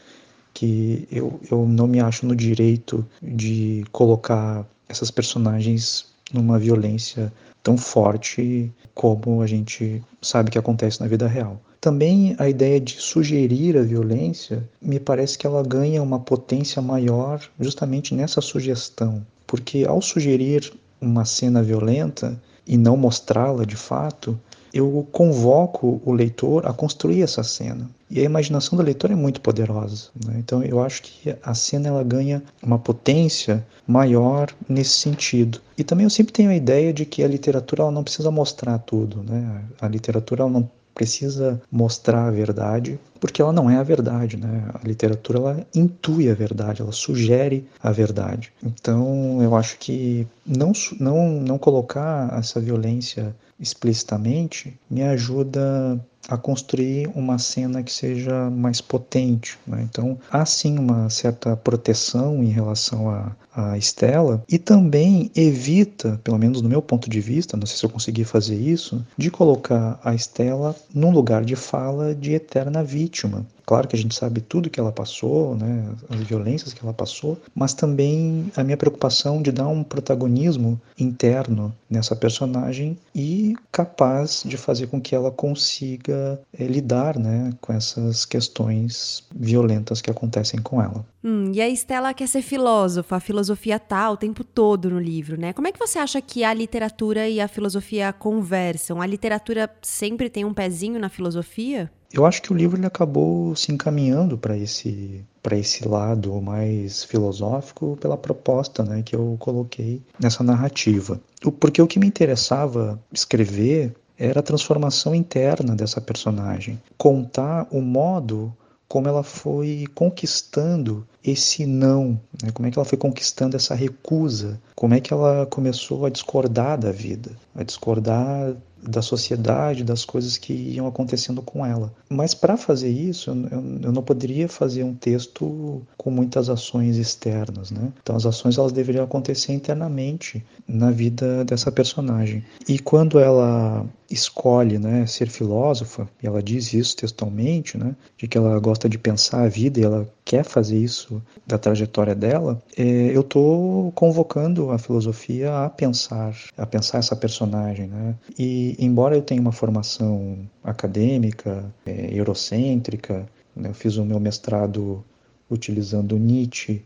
que eu, eu não me acho no direito de colocar essas personagens numa violência tão forte como a gente sabe que acontece na vida real. Também a ideia de sugerir a violência me parece que ela ganha uma potência maior justamente nessa sugestão, porque ao sugerir uma cena violenta e não mostrá-la de fato, eu convoco o leitor a construir essa cena. E a imaginação do leitor é muito poderosa. Né? Então eu acho que a cena ela ganha uma potência maior nesse sentido. E também eu sempre tenho a ideia de que a literatura ela não precisa mostrar tudo. Né? A literatura ela não precisa mostrar a verdade, porque ela não é a verdade, né? A literatura ela intui a verdade, ela sugere a verdade. Então, eu acho que não não não colocar essa violência explicitamente me ajuda a construir uma cena que seja mais potente. Né? Então, há sim uma certa proteção em relação a, a Estela e também evita, pelo menos no meu ponto de vista, não sei se eu consegui fazer isso, de colocar a Estela num lugar de fala de eterna vítima. Claro que a gente sabe tudo que ela passou, né, as violências que ela passou, mas também a minha preocupação de dar um protagonismo interno nessa personagem e capaz de fazer com que ela consiga é, lidar né, com essas questões violentas que acontecem com ela. Hum, e a Estela quer ser filósofa, a filosofia tá o tempo todo no livro, né? Como é que você acha que a literatura e a filosofia conversam? A literatura sempre tem um pezinho na filosofia? Eu acho que o livro ele acabou se encaminhando para esse para esse lado mais filosófico pela proposta né, que eu coloquei nessa narrativa. Porque o que me interessava escrever era a transformação interna dessa personagem, contar o modo como ela foi conquistando esse não, né? como é que ela foi conquistando essa recusa, como é que ela começou a discordar da vida, a discordar da sociedade, das coisas que iam acontecendo com ela. Mas para fazer isso, eu, eu, não poderia fazer um texto com muitas ações externas, né? Então as ações elas deveriam acontecer internamente na vida dessa personagem. E quando ela escolhe, né, ser filósofa, e ela diz isso textualmente, né, de que ela gosta de pensar a vida e ela quer fazer isso da trajetória dela, é, eu estou convocando a filosofia a pensar, a pensar essa personagem, né? E embora eu tenha uma formação acadêmica, é, eurocêntrica, né, eu fiz o meu mestrado utilizando Nietzsche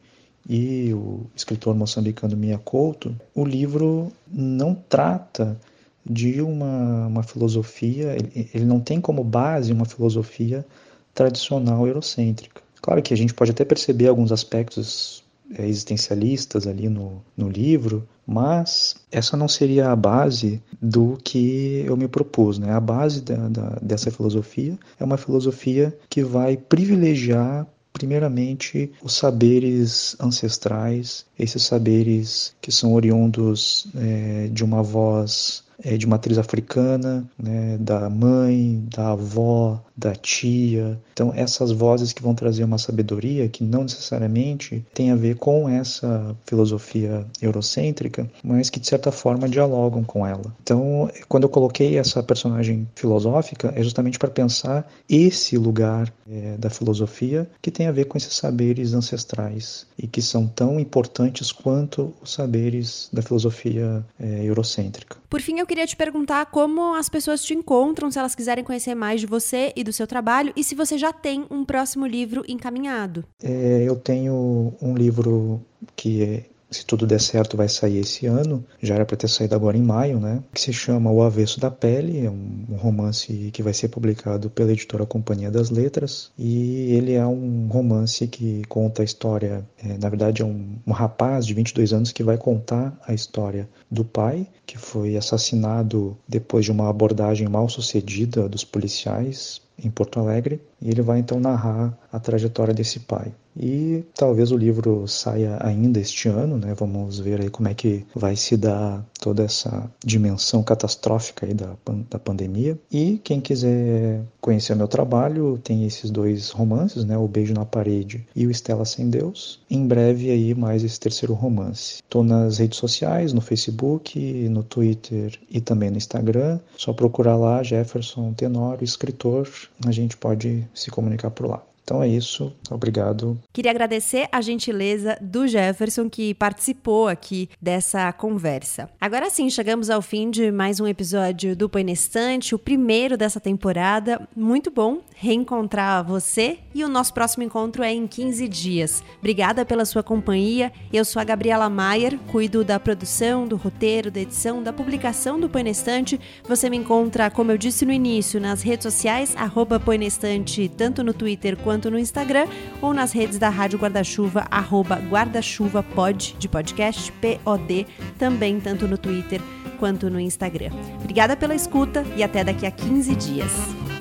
e o escritor moçambicano Mia Couto, o livro não trata de uma, uma filosofia, ele, ele não tem como base uma filosofia tradicional eurocêntrica. Claro que a gente pode até perceber alguns aspectos é, existencialistas ali no, no livro, mas essa não seria a base do que eu me propus. Né? A base da, da, dessa filosofia é uma filosofia que vai privilegiar primeiramente os saberes ancestrais, esses saberes que são oriundos é, de uma voz é, de matriz africana, né, da mãe, da avó, da tia. Então, essas vozes que vão trazer uma sabedoria que não necessariamente tem a ver com essa filosofia eurocêntrica, mas que de certa forma dialogam com ela. Então, quando eu coloquei essa personagem filosófica, é justamente para pensar esse lugar é, da filosofia que tem a ver com esses saberes ancestrais e que são tão importantes quanto os saberes da filosofia é, eurocêntrica. Por fim, eu queria te perguntar como as pessoas te encontram, se elas quiserem conhecer mais de você e do seu trabalho, e se você já tem um próximo livro encaminhado. É, eu tenho um livro que é se tudo der certo, vai sair esse ano. Já era para ter saído agora em maio, né? Que se chama O Avesso da Pele. É um romance que vai ser publicado pela editora Companhia das Letras. E ele é um romance que conta a história. É, na verdade, é um, um rapaz de 22 anos que vai contar a história do pai, que foi assassinado depois de uma abordagem mal sucedida dos policiais em Porto Alegre, e ele vai então narrar a trajetória desse pai. E talvez o livro saia ainda este ano, né? Vamos ver aí como é que vai se dar toda essa dimensão catastrófica aí da, da pandemia. E quem quiser conhecer meu trabalho, tem esses dois romances, né? O Beijo na Parede e o Estela Sem Deus. Em breve aí mais esse terceiro romance. Estou nas redes sociais, no Facebook, no Twitter e também no Instagram. Só procurar lá Jefferson Tenório, escritor. A gente pode se comunicar por lá. Então é isso, obrigado. Queria agradecer a gentileza do Jefferson que participou aqui dessa conversa. Agora sim, chegamos ao fim de mais um episódio do Põe Estante, o primeiro dessa temporada. Muito bom reencontrar você e o nosso próximo encontro é em 15 dias. Obrigada pela sua companhia. Eu sou a Gabriela Maier, cuido da produção, do roteiro, da edição, da publicação do Põe Estante. Você me encontra, como eu disse no início, nas redes sociais, arroba Põe Estante, tanto no Twitter quanto quanto no Instagram ou nas redes da Rádio Guarda-Chuva, arroba guarda-chuva pod, de podcast, P-O-D, também tanto no Twitter quanto no Instagram. Obrigada pela escuta e até daqui a 15 dias.